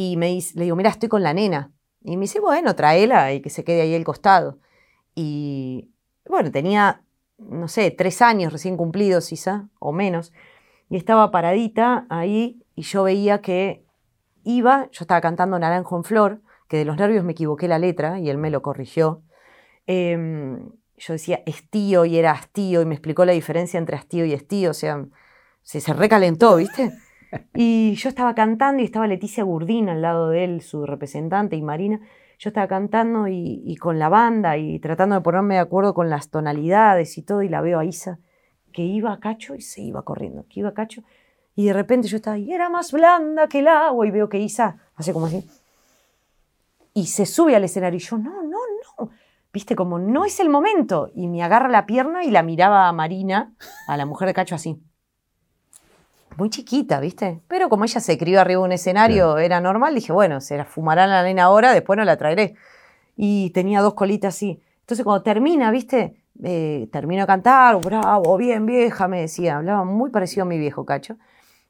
y me dice, le digo, mira, estoy con la nena. Y me dice, bueno, tráela y que se quede ahí al costado. Y bueno, tenía no sé, tres años recién cumplidos quizá, o menos, y estaba paradita ahí y yo veía que iba, yo estaba cantando Naranjo en Flor, que de los nervios me equivoqué la letra y él me lo corrigió. Em, yo decía estío y era hastío y me explicó la diferencia entre hastío y estío, o sea, se, se recalentó, ¿viste? Y yo estaba cantando y estaba Leticia Gurdín al lado de él, su representante, y Marina, yo estaba cantando y, con la banda y tratando de ponerme de acuerdo con las tonalidades y todo, y la veo a Isa que iba a cacho y se iba corriendo, que iba a cacho, y de repente yo estaba, y era más blanda que el agua, y veo que Isa hace como así, y se sube al escenario, y yo, no, no, no, viste, como no es el momento, y me agarra la pierna y la miraba a Marina, a la mujer de cacho así muy chiquita, ¿viste? Pero como ella se crió arriba de un escenario, era normal, dije, bueno, se la fumará la nena ahora, después no la traeré. Y tenía dos colitas así. Entonces cuando termina, ¿viste? Eh, termino de cantar, bravo, bien, vieja, me decía, hablaba muy parecido a mi viejo cacho.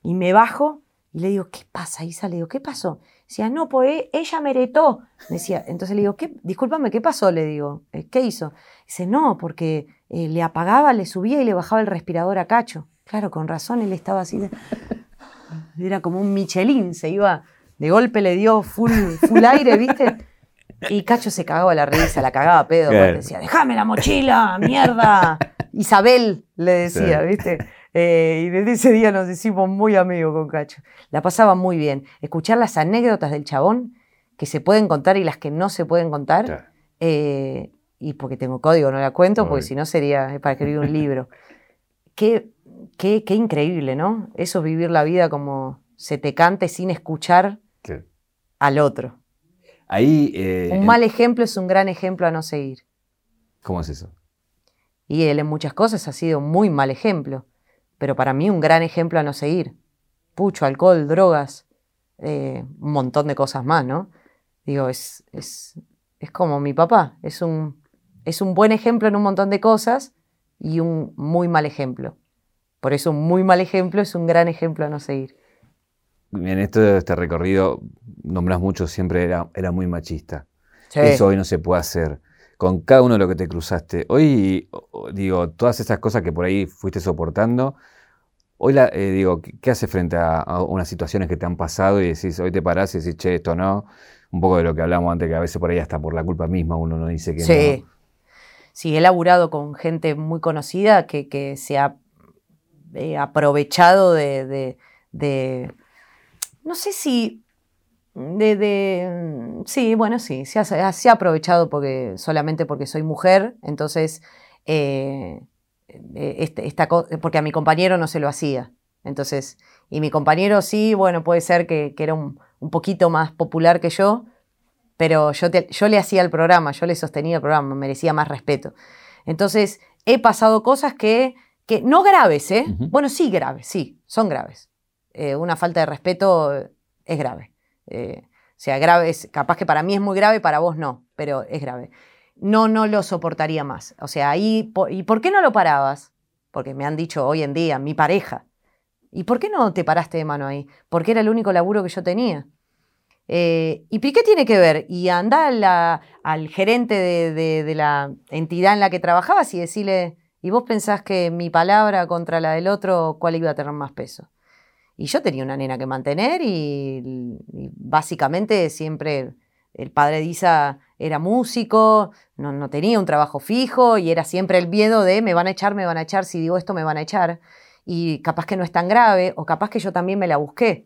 Y me bajo y le digo, ¿qué pasa, Isa? Le digo, ¿qué pasó? Decía, no, pues ella me retó. Decía, entonces le digo, ¿qué? discúlpame, ¿qué pasó? Le digo, eh, ¿qué hizo? Dice, no, porque eh, le apagaba, le subía y le bajaba el respirador a Cacho. Claro, con razón él estaba así. era como un Michelin, se iba, de golpe le dio full, full aire, ¿viste? Y Cacho se cagaba la risa, la cagaba pedo, decía, déjame la mochila, mierda. Isabel le decía, ¿viste? Eh, y desde ese día nos hicimos muy amigos con Cacho. La pasaba muy bien. Escuchar las anécdotas del chabón que se pueden contar y las que no se pueden contar. Eh, y porque tengo código, no la cuento, porque si no sería para escribir un libro. Qué Qué, increíble, ¿no? Eso vivir la vida como se te cante sin escuchar al otro. Ahí, eh, un mal ejemplo es un gran ejemplo a no seguir. ¿Cómo es eso? Y él en muchas cosas ha sido un muy mal ejemplo, pero para mí un gran ejemplo a no seguir. Pucho, alcohol, drogas, eh, un montón de cosas más, ¿no? Digo, es, es, es como mi papá, es un, es un buen ejemplo en un montón de cosas y un muy mal ejemplo. Por eso un muy mal ejemplo es un gran ejemplo a no seguir. En esto, este recorrido, nombras mucho, siempre era, era muy machista. Eso hoy no se puede hacer. Con cada uno de lo que te cruzaste. Hoy, digo, todas esas cosas que por ahí fuiste soportando, hoy, la, eh, digo, ¿qué haces frente a, unas situaciones que te han pasado y decís, hoy te parás y decís, che, esto no? Un poco de lo que hablamos antes, que a veces por ahí hasta por la culpa misma uno no dice que sí. Sí, he laburado con gente muy conocida que, que se ha eh, aprovechado de, no sé si, de, sí, bueno, sí, se ha, ha, aprovechado porque, solamente porque soy mujer, entonces, eh, eh, este, porque a mi compañero no se lo hacía. Entonces, y mi compañero sí, bueno, puede ser que, era un, poquito más popular que yo, pero yo, yo le hacía el programa, yo le sostenía el programa, merecía más respeto. Entonces, he pasado cosas que que no graves, ¿eh? Bueno, sí graves, sí, son graves. Eh, una falta de respeto es grave. Eh, o sea, grave, capaz que para mí es muy grave, para vos no, pero es grave. no, no lo soportaría más. O sea, ahí, ¿y por qué no lo parabas? Porque me han dicho hoy en día, mi pareja. ¿Y por qué no te paraste de mano ahí? Porque era el único laburo que yo tenía. Eh, ¿Y qué tiene que ver? Y anda al gerente de, la entidad en la que trabajabas y decirle, ¿y vos pensás que mi palabra contra la del otro, cuál iba a tener más peso? Y yo tenía una nena que mantener y, básicamente siempre el padre de Isa era músico, no, no, tenía un trabajo fijo y era siempre el miedo de me van a echar, me van a echar, si digo esto me van a echar. Y capaz que no es tan grave o capaz que yo también me la busqué,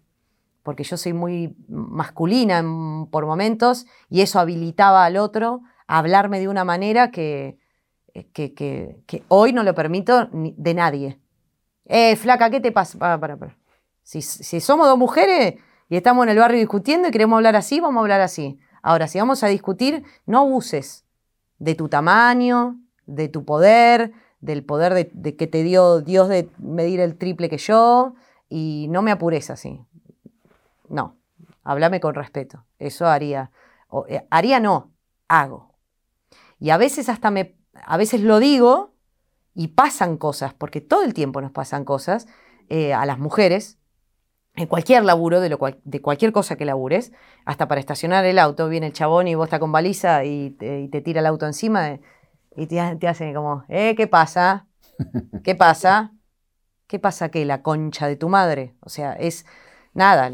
porque yo soy muy masculina por momentos y eso habilitaba al otro a hablarme de una manera que, que, que, hoy no lo permito de nadie. Eh, flaca, ¿qué te pasa? Para, para, para. Si, somos dos mujeres y estamos en el barrio discutiendo y queremos hablar así, vamos a hablar así. Ahora, si vamos a discutir, no abuses de tu tamaño, de tu poder, del poder de, que te dio Dios de medir el triple que yo, y no me apures así. No, háblame con respeto. Eso haría. Eh, haría no, hago. Y a veces hasta me, a veces lo digo y pasan cosas, porque todo el tiempo nos pasan cosas eh, a las mujeres, en cualquier laburo, de, lo de cualquier cosa que labures, hasta para estacionar el auto, viene el chabón y vos estás con baliza y te, tira el auto encima y te, te hacen como, eh, ¿qué pasa? ¿Qué pasa? ¿Qué pasa que la concha de tu madre? O sea, es nada,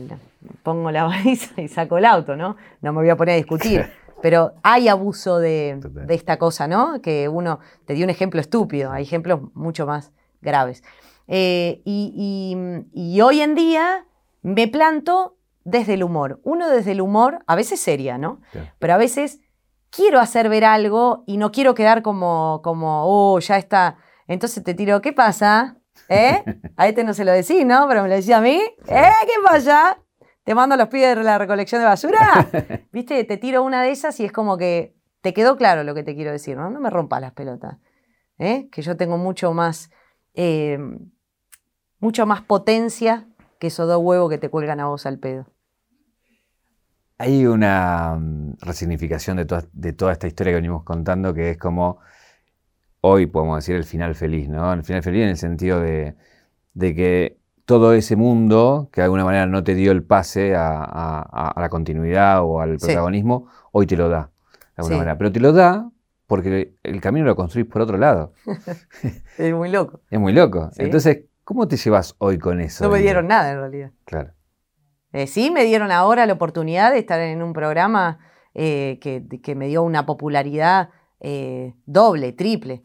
pongo la baliza y saco el auto, ¿no? No me voy a poner a discutir. Pero hay abuso de, esta cosa, ¿no? Que uno, te dio un ejemplo estúpido, hay ejemplos mucho más graves. Eh, y hoy en día me planto desde el humor. Uno desde el humor, a veces seria, ¿no? Pero a veces quiero hacer ver algo y no quiero quedar como, como, oh, ya está. Entonces te tiro, ¿qué pasa? ¿Eh? A este no se lo decís, ¿no? Pero me lo decía a mí. ¿Eh? ¿Qué pasa? ¿Te mando los pies de la recolección de basura? ¿Viste? Te tiro una de esas y es como que te quedó claro lo que te quiero decir, ¿no? No me rompas las pelotas. ¿Eh? Que yo tengo mucho más, eh, mucho más potencia que esos dos huevos que te cuelgan a vos al pedo. Hay una mm, resignificación de, toda esta historia que venimos contando que es como, hoy podemos decir el final feliz, ¿no? El final feliz en el sentido de, que todo ese mundo que de alguna manera no te dio el pase a, la continuidad o al protagonismo, hoy te lo da, de alguna manera. Pero te lo da porque el camino lo construís por otro lado. es muy loco. Es muy loco. Entonces, ¿Cómo te llevas hoy con eso? No me dieron nada en realidad. Claro. Eh, sí, me dieron ahora la oportunidad de estar en un programa eh, que, me dio una popularidad eh, doble, triple.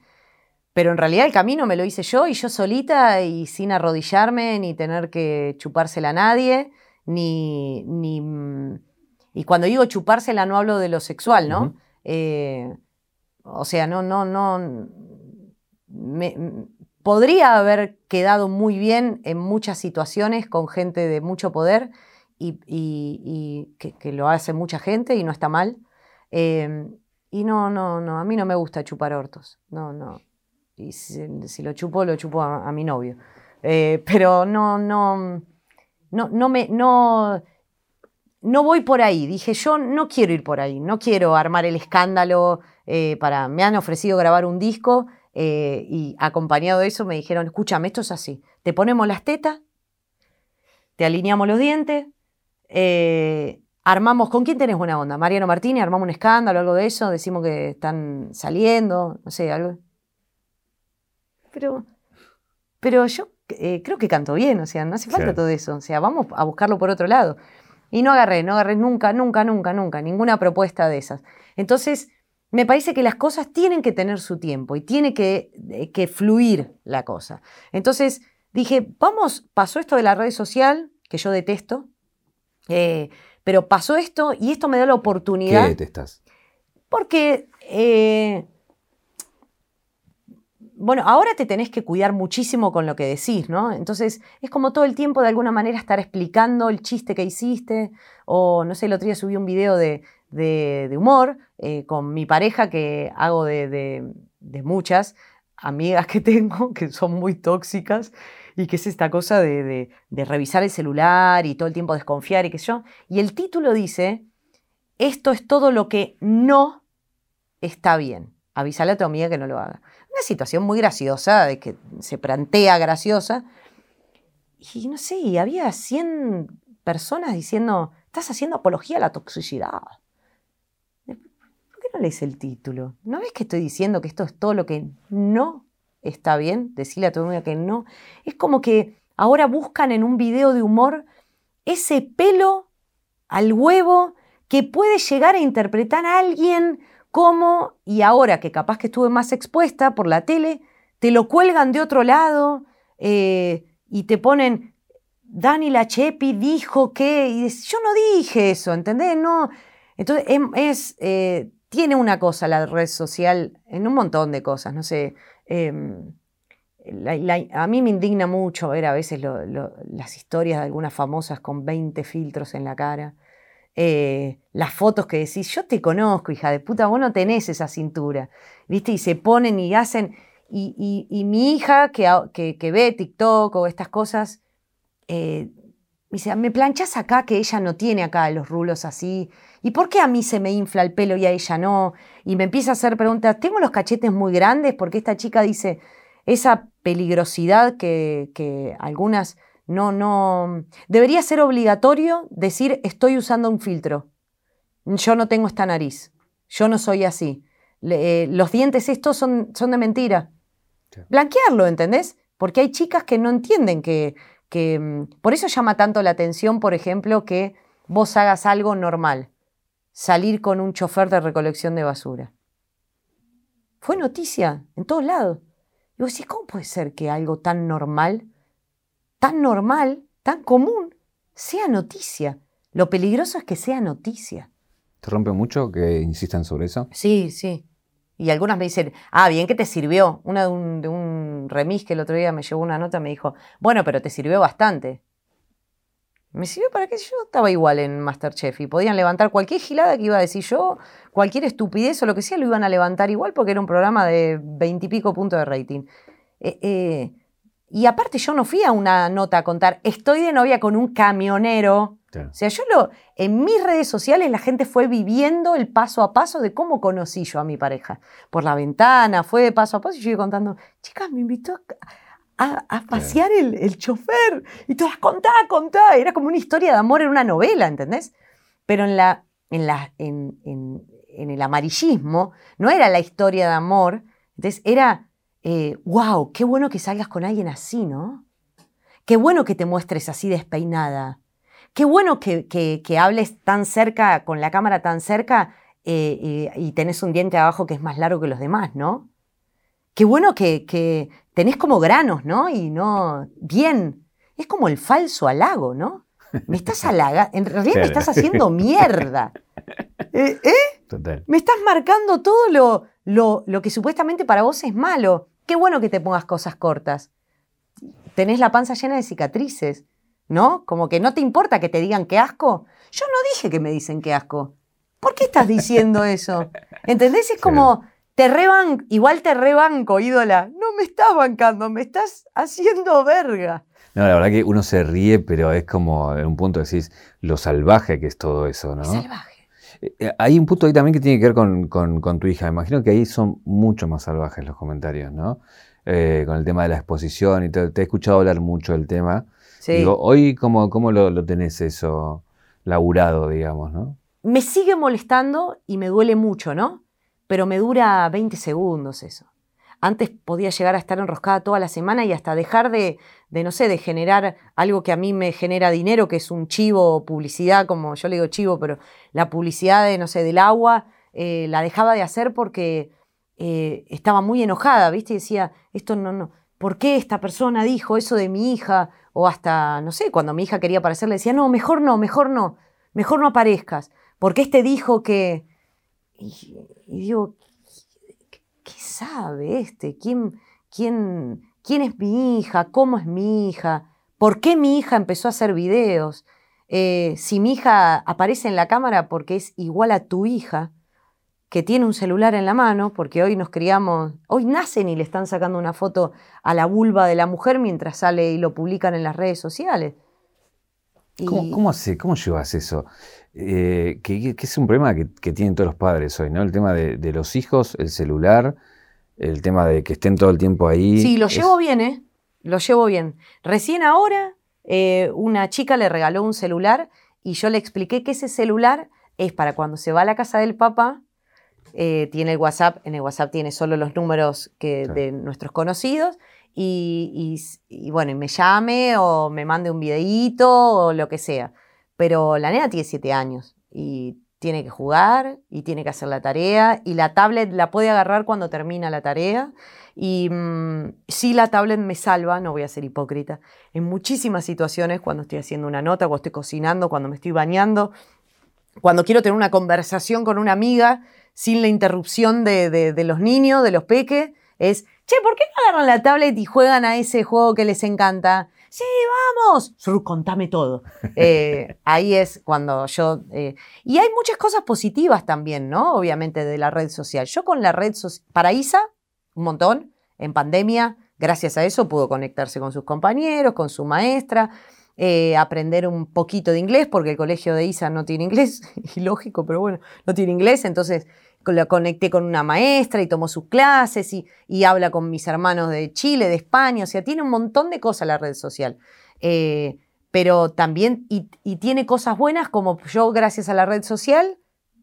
Pero en realidad el camino me lo hice yo y yo solita y sin arrodillarme ni tener que chupársela a nadie, ni, ni y cuando digo chupársela no hablo de lo sexual, ¿no? o sea, no, no, no. Me, podría haber quedado muy bien en muchas situaciones con gente de mucho poder y, que, lo hace mucha gente y no está mal. Em, y no, no, no, a mí no me gusta chupar hortos. No, no. Y si, lo chupo, lo chupo a, mi novio. Eh, pero no, no, no, no me, no, no voy por ahí. Dije, yo no quiero ir por ahí. No quiero armar el escándalo eh, para. Me han ofrecido grabar un disco eh, y acompañado de eso me dijeron, escúchame, esto es así, te ponemos las tetas, te alineamos los dientes, armamos, ¿con quién tenés buena onda? Mariano Martínez, armamos un escándalo, algo de eso, decimos que están saliendo, no sé, algo. Pero, pero yo eh, creo que canto bien, o sea, no hace falta todo eso, o sea, vamos a buscarlo por otro lado. Y no agarré, no agarré nunca, nunca, nunca, nunca, ninguna propuesta de esas. Entonces, me parece que las cosas tienen que tener su tiempo y tiene que, eh, que fluir la cosa. Entonces dije, vamos, pasó esto de la red social, que yo detesto, eh, pero pasó esto y esto me da la oportunidad. ¿Qué detestas? Porque, eh, bueno, ahora te tenés que cuidar muchísimo con lo que decís, ¿no? Entonces es como todo el tiempo de alguna manera estar explicando el chiste que hiciste, o no sé, el otro día subí un video de, de, humor eh, con mi pareja que hago de, muchas amigas que tengo que son muy tóxicas y que es esta cosa de, revisar el celular y todo el tiempo desconfiar y qué sé yo. Y el título dice, esto es todo lo que no está bien. Avísale a tu amiga que no lo haga. Una situación muy graciosa, de que se plantea graciosa. Y no sé, había 100 personas diciendo, estás haciendo apología a la toxicidad. ¿Por qué no lees el título? ¿No ves que estoy diciendo que esto es todo lo que no está bien? Decirle a tu amiga que no. Es como que ahora buscan en un video de humor ese pelo al huevo que puede llegar a interpretar a alguien como, y ahora que capaz que estuve más expuesta por la tele, te lo cuelgan de otro lado eh, y te ponen, Dani Lachepi dijo que, y yo no dije eso, ¿entendés? No. Entonces, em, es, eh, tiene una cosa la red social en un montón de cosas, no sé. Em, a mí me indigna mucho ver a veces las historias de algunas famosas con 20 filtros en la cara. Eh, las fotos que decís, yo te conozco, hija de puta, vos no tenés esa cintura, ¿viste? Y se ponen y hacen, y, mi hija que, que, ve TikTok o estas cosas, eh, me dice, me planchas acá que ella no tiene acá los rulos así, ¿y por qué a mí se me infla el pelo y a ella no? Y me empieza a hacer preguntas, ¿tengo los cachetes muy grandes? Porque esta chica dice, esa peligrosidad que, que algunas no, no. Debería ser obligatorio decir estoy usando un filtro. Yo no tengo esta nariz. Yo no soy así. Eh, los dientes estos son, son de mentira. Blanquearlo, ¿entendés? Porque hay chicas que no entienden que, que. Mm, por eso llama tanto la atención, por ejemplo, que vos hagas algo normal. Salir con un chofer de recolección de basura. Fue noticia en todos lados. Y vos decís, ¿cómo puede ser que algo tan normal tan normal, tan común, sea noticia. Lo peligroso es que sea noticia. ¿Te rompe mucho que insistan sobre eso? Sí, sí. Y algunas me dicen, ah, bien que te sirvió. Una de un, de un remis que el otro día me llevó una nota me dijo, bueno, pero te sirvió bastante. Me sirvió para que yo estaba igual en Masterchef y podían levantar cualquier gilada que iba a decir yo, cualquier estupidez o lo que sea, lo iban a levantar igual porque era un programa de veintipico puntos de rating. Eh, eh, y aparte yo no fui a una nota a contar, estoy de novia con un camionero. O sea, yo lo, en mis redes sociales la gente fue viviendo el paso a paso de cómo conocí yo a mi pareja. Por la ventana, fue de paso a paso y yo iba contando, chicas, me invitó a, pasear el, chofer. Y todas, contá, contá. Era como una historia de amor en una novela, ¿entendés? Pero en, la, en, la, en, en el amarillismo no era la historia de amor, entonces era wow, eh, qué bueno que salgas con alguien así, ¿no? Qué bueno que te muestres así despeinada. Qué bueno que, que, hables tan cerca, con la cámara tan cerca eh, y, tenés un diente abajo que es más largo que los demás, ¿no? Qué bueno que, que tenés como granos, ¿no? Y no, bien. Es como el falso halago, ¿no? Me estás halagando, en realidad me estás haciendo mierda. ¿Eh? ¿eh? Me estás marcando todo lo, lo, lo que supuestamente para vos es malo. Qué bueno que te pongas cosas cortas. Tenés la panza llena de cicatrices, ¿no? Como que no te importa que te digan qué asco. Yo no dije que me dicen qué asco. ¿Por qué estás diciendo eso? ¿Entendés? Es como, te reban, igual te rebanco, ídola. No me estás bancando, me estás haciendo verga. No, la verdad que uno se ríe, pero es como en un punto decís lo salvaje que es todo eso, ¿no? salvaje. Eh, eh, hay un punto ahí también que tiene que ver con, tu hija. Me imagino que ahí son mucho más salvajes los comentarios, ¿no? Eh, con el tema de la exposición y te, te he escuchado hablar mucho del tema. Sí. Digo, hoy, ¿cómo, cómo lo, tenés eso laburado, digamos, no? Me sigue molestando y me duele mucho, ¿no? Pero me dura 20 segundos eso. Antes podía llegar a estar enroscada toda la semana y hasta dejar de, no sé, de generar algo que a mí me genera dinero, que es un chivo publicidad, como yo le digo chivo, pero la publicidad de, no sé, del agua, eh, la dejaba de hacer porque eh, estaba muy enojada, ¿viste? Y decía, esto no, no, ¿por qué esta persona dijo eso de mi hija? O hasta, no sé, cuando mi hija quería aparecer, le decía, no, mejor no, mejor no, mejor no aparezcas, porque este dijo que... Y, digo, ¿qué sabe este? ¿Quién, quién, ¿Quién es mi hija? ¿Cómo es mi hija? ¿Por qué mi hija empezó a hacer videos? Eh, si mi hija aparece en la cámara porque es igual a tu hija, que tiene un celular en la mano, porque hoy nos criamos, hoy nacen y le están sacando una foto a la vulva de la mujer mientras sale y lo publican en las redes sociales. ¿Cómo, ¿Cómo llevas eso? Eh, que, es un problema que, tienen todos los padres hoy, ¿no? El tema de, los hijos, el celular, el tema de que estén todo el tiempo ahí. Sí, lo llevo bien, ¿eh? Lo llevo bien. Recién ahora eh, una chica le regaló un celular y yo le expliqué que ese celular es para cuando se va a la casa del papá, eh, tiene el WhatsApp, en el WhatsApp tiene solo los números que, de nuestros conocidos y, bueno, y me llame o me mande un videíto o lo que sea. Pero la nena tiene siete años y tiene que jugar y tiene que hacer la tarea y la tablet la puede agarrar cuando termina la tarea. Y mm, si la tablet me salva, no voy a ser hipócrita, en muchísimas situaciones cuando estoy haciendo una nota, cuando estoy cocinando, cuando me estoy bañando, cuando quiero tener una conversación con una amiga sin la interrupción de, de los niños, de los peques, es che, ¿por qué no agarran la tablet y juegan a ese juego que les encanta? Sí, vamos. contame todo. Eh, ahí es cuando yo... Eh, y hay muchas cosas positivas también, ¿no? Obviamente de la red social. Yo con la red social... Para Isa, un montón. En pandemia, gracias a eso, pudo conectarse con sus compañeros, con su maestra. Eh, aprender un poquito de inglés, porque el colegio de Isa no tiene inglés, y lógico, pero bueno, no tiene inglés, entonces la conecté con una maestra y tomó sus clases y, habla con mis hermanos de Chile, de España, o sea, tiene un montón de cosas la red social. Eh, pero también, y, tiene cosas buenas como yo gracias a la red social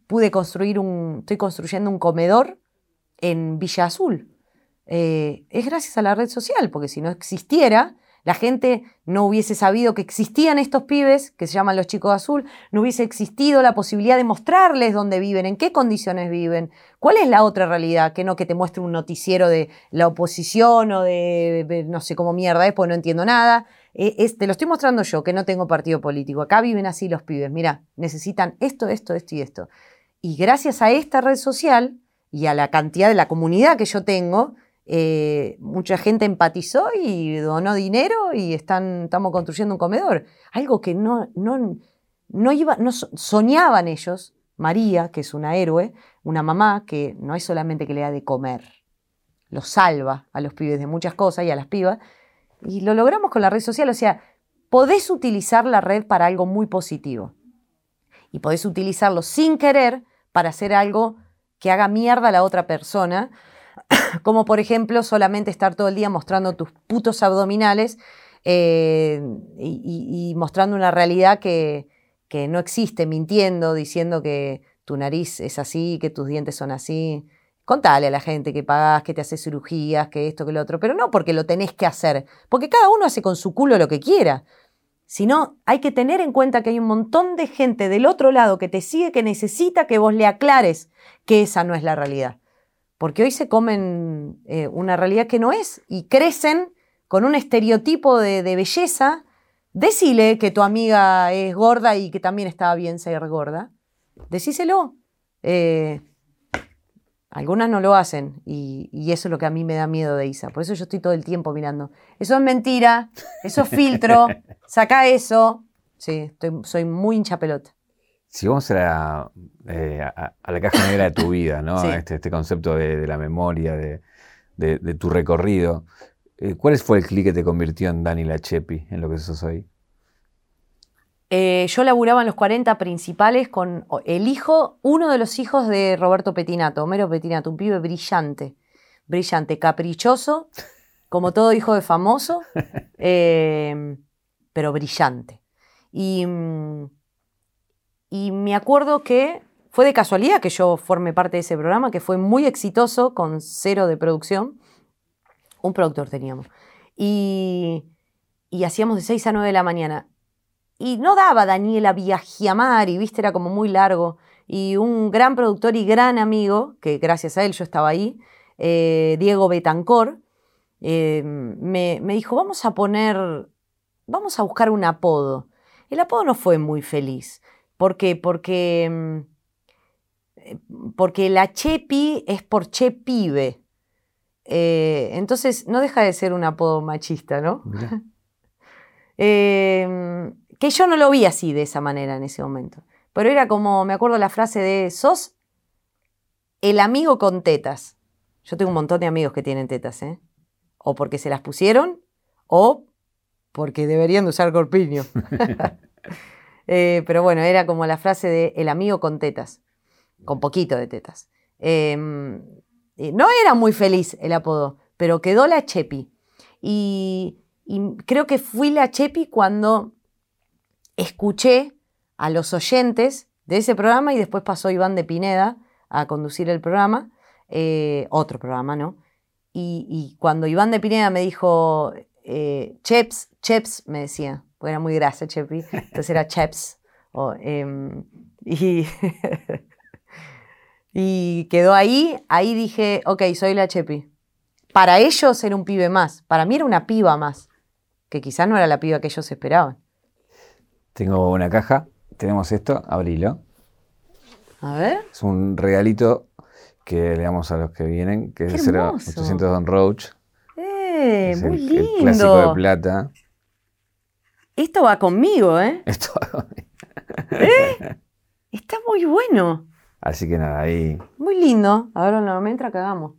pude construir un, estoy construyendo un comedor en Villa Azul. Eh, es gracias a la red social, porque si no existiera, la gente no hubiese sabido que existían estos pibes, que se llaman los chicos azul, no hubiese existido la posibilidad de mostrarles dónde viven, en qué condiciones viven, cuál es la otra realidad, que no que te muestre un noticiero de la oposición o de, no sé cómo mierda es, porque no entiendo nada. Eh, te lo estoy mostrando yo, que no tengo partido político. Acá viven así los pibes. Mira, necesitan esto, esto, esto y esto. Y gracias a esta red social y a la cantidad de la comunidad que yo tengo, eh, mucha gente empatizó y donó dinero y están, estamos construyendo un comedor. Algo que no, no, no, iba, no soñaban ellos. María, que es una héroe, una mamá que no es solamente que le da de comer, lo salva a los pibes de muchas cosas y a las pibas. Y lo logramos con la red social. O sea, podés utilizar la red para algo muy positivo. Y podés utilizarlo sin querer para hacer algo que haga mierda a la otra persona como por ejemplo solamente estar todo el día mostrando tus putos abdominales eh, y, mostrando una realidad que, no existe, mintiendo, diciendo que tu nariz es así, que tus dientes son así. Contale a la gente que pagás, que te haces cirugías, que esto, que lo otro, pero no porque lo tenés que hacer, porque cada uno hace con su culo lo que quiera, sino hay que tener en cuenta que hay un montón de gente del otro lado que te sigue, que necesita que vos le aclares que esa no es la realidad porque hoy se comen eh, una realidad que no es y crecen con un estereotipo de, belleza. Decile que tu amiga es gorda y que también estaba bien ser gorda. Decíselo. Eh, algunas no lo hacen y, eso es lo que a mí me da miedo de Isa. Por eso yo estoy todo el tiempo mirando. Eso es mentira, eso es filtro, saca eso. Sí, soy muy hincha pelota. Si vamos a eh, a, la caja negra de tu vida, ¿no? Este, este, concepto de, la memoria, de, tu recorrido. Eh, ¿Cuál fue el clic que te convirtió en Dani Lachepi, en lo que sos hoy? Eh, yo laburaba en los 40 principales con el hijo, uno de los hijos de Roberto Petinato, Homero Petinato, un pibe brillante, brillante, caprichoso, como todo hijo de famoso, pero brillante. Y mm, y me acuerdo que fue de casualidad que yo formé parte de ese programa, que fue muy exitoso, con cero de producción. Un productor teníamos. Y, hacíamos de 6 a 9 de la mañana. Y no daba Daniela Viagiamar, y viste, era como muy largo. Y un gran productor y gran amigo, que gracias a él yo estaba ahí, eh, Diego Betancor, eh, me, me dijo, vamos a poner, vamos a buscar un apodo. El apodo no fue muy feliz. ¿Por qué? Porque, mm, eh, porque la Chepi es por Che Pibe. Eh, entonces no deja de ser un apodo machista, ¿no? Em, que yo no lo vi así de esa manera en ese momento. Pero era como, me acuerdo la frase de, sos el amigo con tetas. Yo tengo un montón de amigos que tienen tetas, ¿eh? O porque se las pusieron o porque deberían de usar corpiño. Eh, pero bueno, era como la frase de el amigo con tetas, con poquito de tetas. Em, no era muy feliz el apodo, pero quedó la Chepi. Y, y creo que fui la Chepi cuando escuché a los oyentes de ese programa y después pasó Iván de Pineda a conducir el programa, eh, otro programa, ¿no? Y, cuando Iván de Pineda me dijo, eh, Cheps, Cheps, me decía, porque era muy grasa Chepi, entonces era Cheps. Em, y, y quedó ahí, ahí dije, ok, soy la Chepi. Para ellos era un pibe más, para mí era una piba más, que quizás no era la piba que ellos esperaban. Tengo una caja, tenemos esto, abrilo. A ver. Es un regalito que le damos a los que vienen, que es el 800 Don Roach. ¡Eh! muy lindo. El clásico de plata. Esto va conmigo, ¿eh? Esto va conmigo. ¿Eh? Está muy bueno. Así que nada, ahí. Muy lindo. Ahora no me entra, cagamos.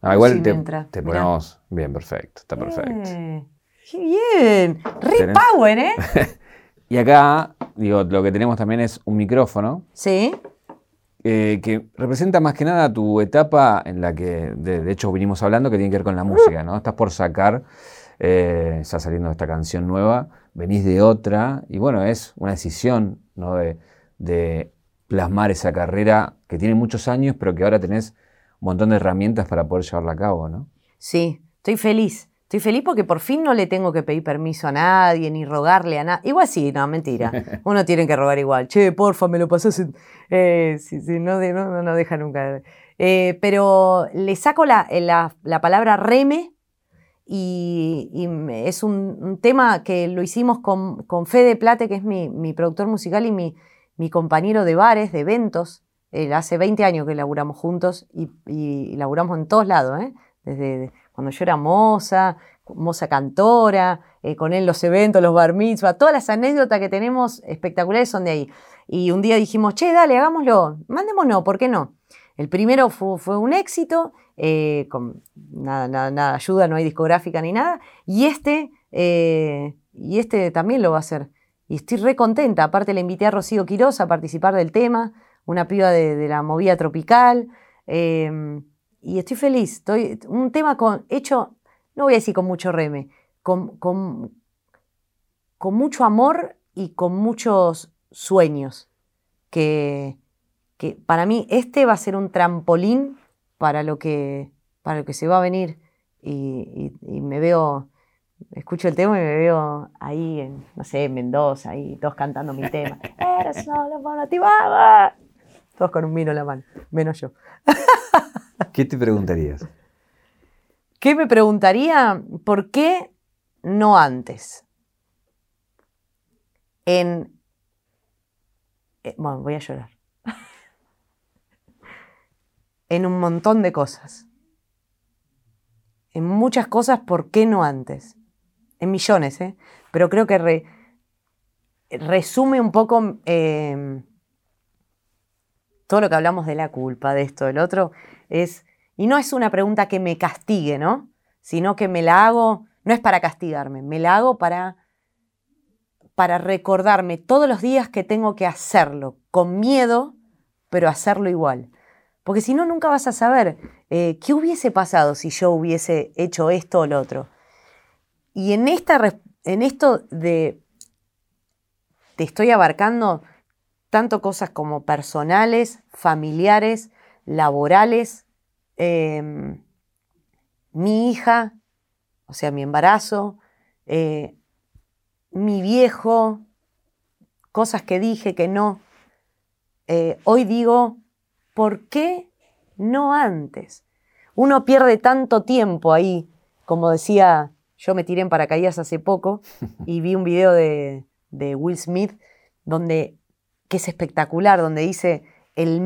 Ah, igual te, te, ponemos. Bien, perfecto. Está perfecto. Eh, ¡Qué bien! ¡Re power, eh! y acá, digo, lo que tenemos también es un micrófono. Sí. Eh, que representa más que nada tu etapa en la que, de, hecho, vinimos hablando, que tiene que ver con la música, ¿no? Estás por sacar, eh, está saliendo esta canción nueva, venís de otra, y bueno, es una decisión, ¿no? De, de plasmar esa carrera que tiene muchos años, pero que ahora tenés un montón de herramientas para poder llevarla a cabo, ¿no? Sí, estoy feliz. Estoy feliz porque por fin no le tengo que pedir permiso a nadie ni rogarle a nadie. Igual sí, no, mentira. Uno tiene que rogar igual. Che, porfa, me lo pasas. Eh, no, no, no, deja nunca. Eh, pero le saco la, la, palabra reme y, es un, tema que lo hicimos con, con Fede Plate, que es mi, productor musical y mi, mi, compañero de bares, de eventos. hace 20 años que laburamos juntos y, y laburamos en todos lados, ¿eh? desde cuando yo era moza, moza cantora, eh, con él los eventos, los bar mitzvah, todas las anécdotas que tenemos espectaculares son de ahí. Y un día dijimos, che, dale, hagámoslo, mandémonos, ¿por qué no? El primero fue, un éxito, eh, con nada, nada, nada, ayuda, no hay discográfica ni nada, y este, eh, y este también lo va a hacer. Y estoy re contenta, aparte le invité a Rocío Quiroz a participar del tema, una piba de, la movida tropical y estoy feliz. Estoy, un tema con, hecho, no voy a decir con mucho reme, con, con, mucho amor y con muchos sueños. Que, que, para mí este va a ser un trampolín para lo que, para lo que se va a venir. Y, me veo, escucho el tema y me veo ahí en, no sé, en Mendoza, ahí todos cantando mi tema. Eres la motivada. Todos con un vino en la mano, menos yo. ¿Qué te preguntarías? ¿Qué me preguntaría? ¿Por qué no antes? En... Eh, bueno, voy a llorar. En un montón de cosas. En muchas cosas, ¿por qué no antes? En millones, ¿eh? Pero creo que resume un poco eh, todo lo que hablamos de la culpa, de esto, del otro, es, y no es una pregunta que me castigue, ¿no? Sino que me la hago, no es para castigarme, me la hago para, para recordarme todos los días que tengo que hacerlo, con miedo, pero hacerlo igual. Porque si no, nunca vas a saber eh, qué hubiese pasado si yo hubiese hecho esto o lo otro. Y en, esta, en esto de te estoy abarcando tanto cosas como personales, familiares, laborales, em, mi hija, o sea, mi embarazo, eh, mi viejo, cosas que dije que no. Eh, hoy digo, ¿por qué no antes? Uno pierde tanto tiempo ahí, como decía, yo me tiré en paracaídas hace poco y vi un video de, de Will Smith donde que es espectacular, donde dice el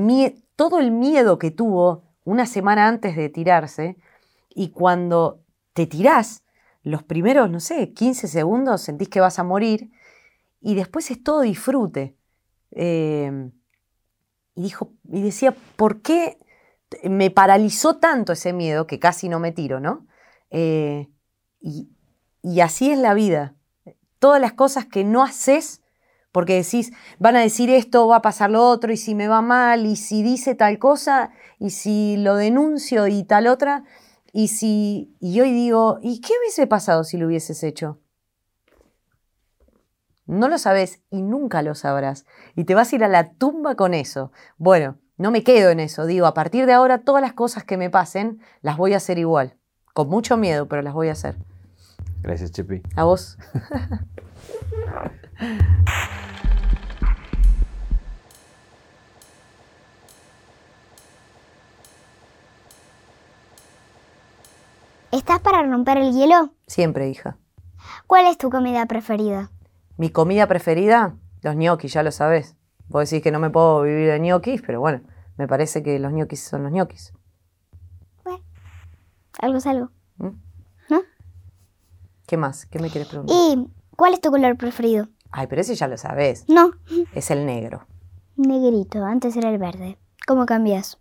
todo el miedo que tuvo una semana antes de tirarse y cuando te tirás, los primeros, no sé, 15 segundos sentís que vas a morir y después es todo disfrute. Eh, y, dijo, y decía, ¿por qué me paralizó tanto ese miedo que casi no me tiro, ¿no? Eh, y, y así es la vida. Todas las cosas que no haces Porque decís, van a decir esto, va a pasar lo otro, y si me va mal, y si dice tal cosa, y si lo denuncio y tal otra, y si. Y hoy digo, ¿y qué hubiese pasado si lo hubieses hecho? No lo sabes y nunca lo sabrás. Y te vas a ir a la tumba con eso. Bueno, no me quedo en eso. Digo, a partir de ahora todas las cosas que me pasen las voy a hacer igual. Con mucho miedo, pero las voy a hacer. Gracias, Chepi. A vos. ¿Estás para romper el hielo? Siempre, hija. ¿Cuál es tu comida preferida? Mi comida preferida, los ñoquis, ya lo sabes. Vos decís que no me puedo vivir de ñoquis, pero bueno, me parece que los ñoquis son los ñoquis. Bueno, algo es algo. ¿Mm? ¿No? ¿Qué más? ¿Qué me quieres preguntar? ¿Y cuál es tu color preferido? Ay, pero ese ya lo sabes. No, Es el negro. negrito, antes era el verde. ¿Cómo cambias?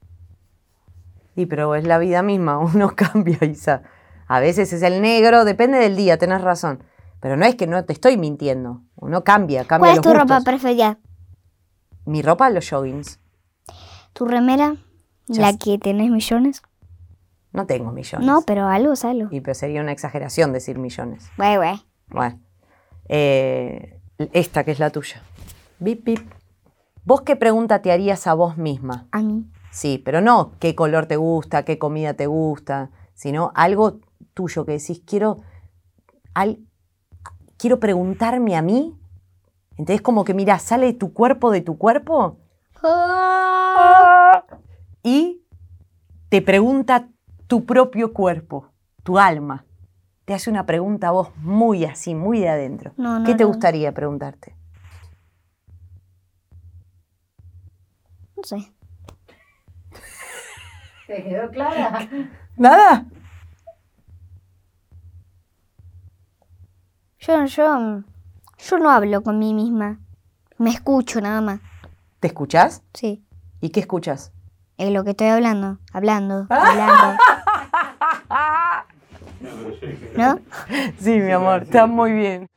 Y pero es la vida misma, uno cambia, Isa. A veces es el negro, depende del día, tenés razón. Pero no es que no te estoy mintiendo. Uno cambia, cambia ¿Cuál es tu ropa preferida? Mi ropa, los joggings. ¿Tu remera? Ya ¿La sé. que tenés millones? No tengo millones. No, pero algo es algo. Y pero sería una exageración decir millones. Güey, güey. Bueno. Eh, esta que es la tuya. Bip, bip. ¿Vos qué pregunta te harías a vos misma? A mí. Sí, pero no qué color te gusta, qué comida te gusta, sino algo tuyo que decís, quiero, al- quiero preguntarme a mí. Entonces como que, mira, sale tu cuerpo de tu cuerpo y te pregunta tu propio cuerpo, tu alma. Te hace una pregunta a vos muy así, muy de adentro. No, no, ¿Qué te no. gustaría preguntarte? No sé. ¿Te quedó clara? ¿Nada? Yo, yo, yo no hablo con mí misma. Me escucho nada más. ¿Te escuchás? Sí. ¿Y qué escuchas? Es lo que estoy hablando. Hablando. Hablando. ¿No? Sí, mi amor, está muy bien.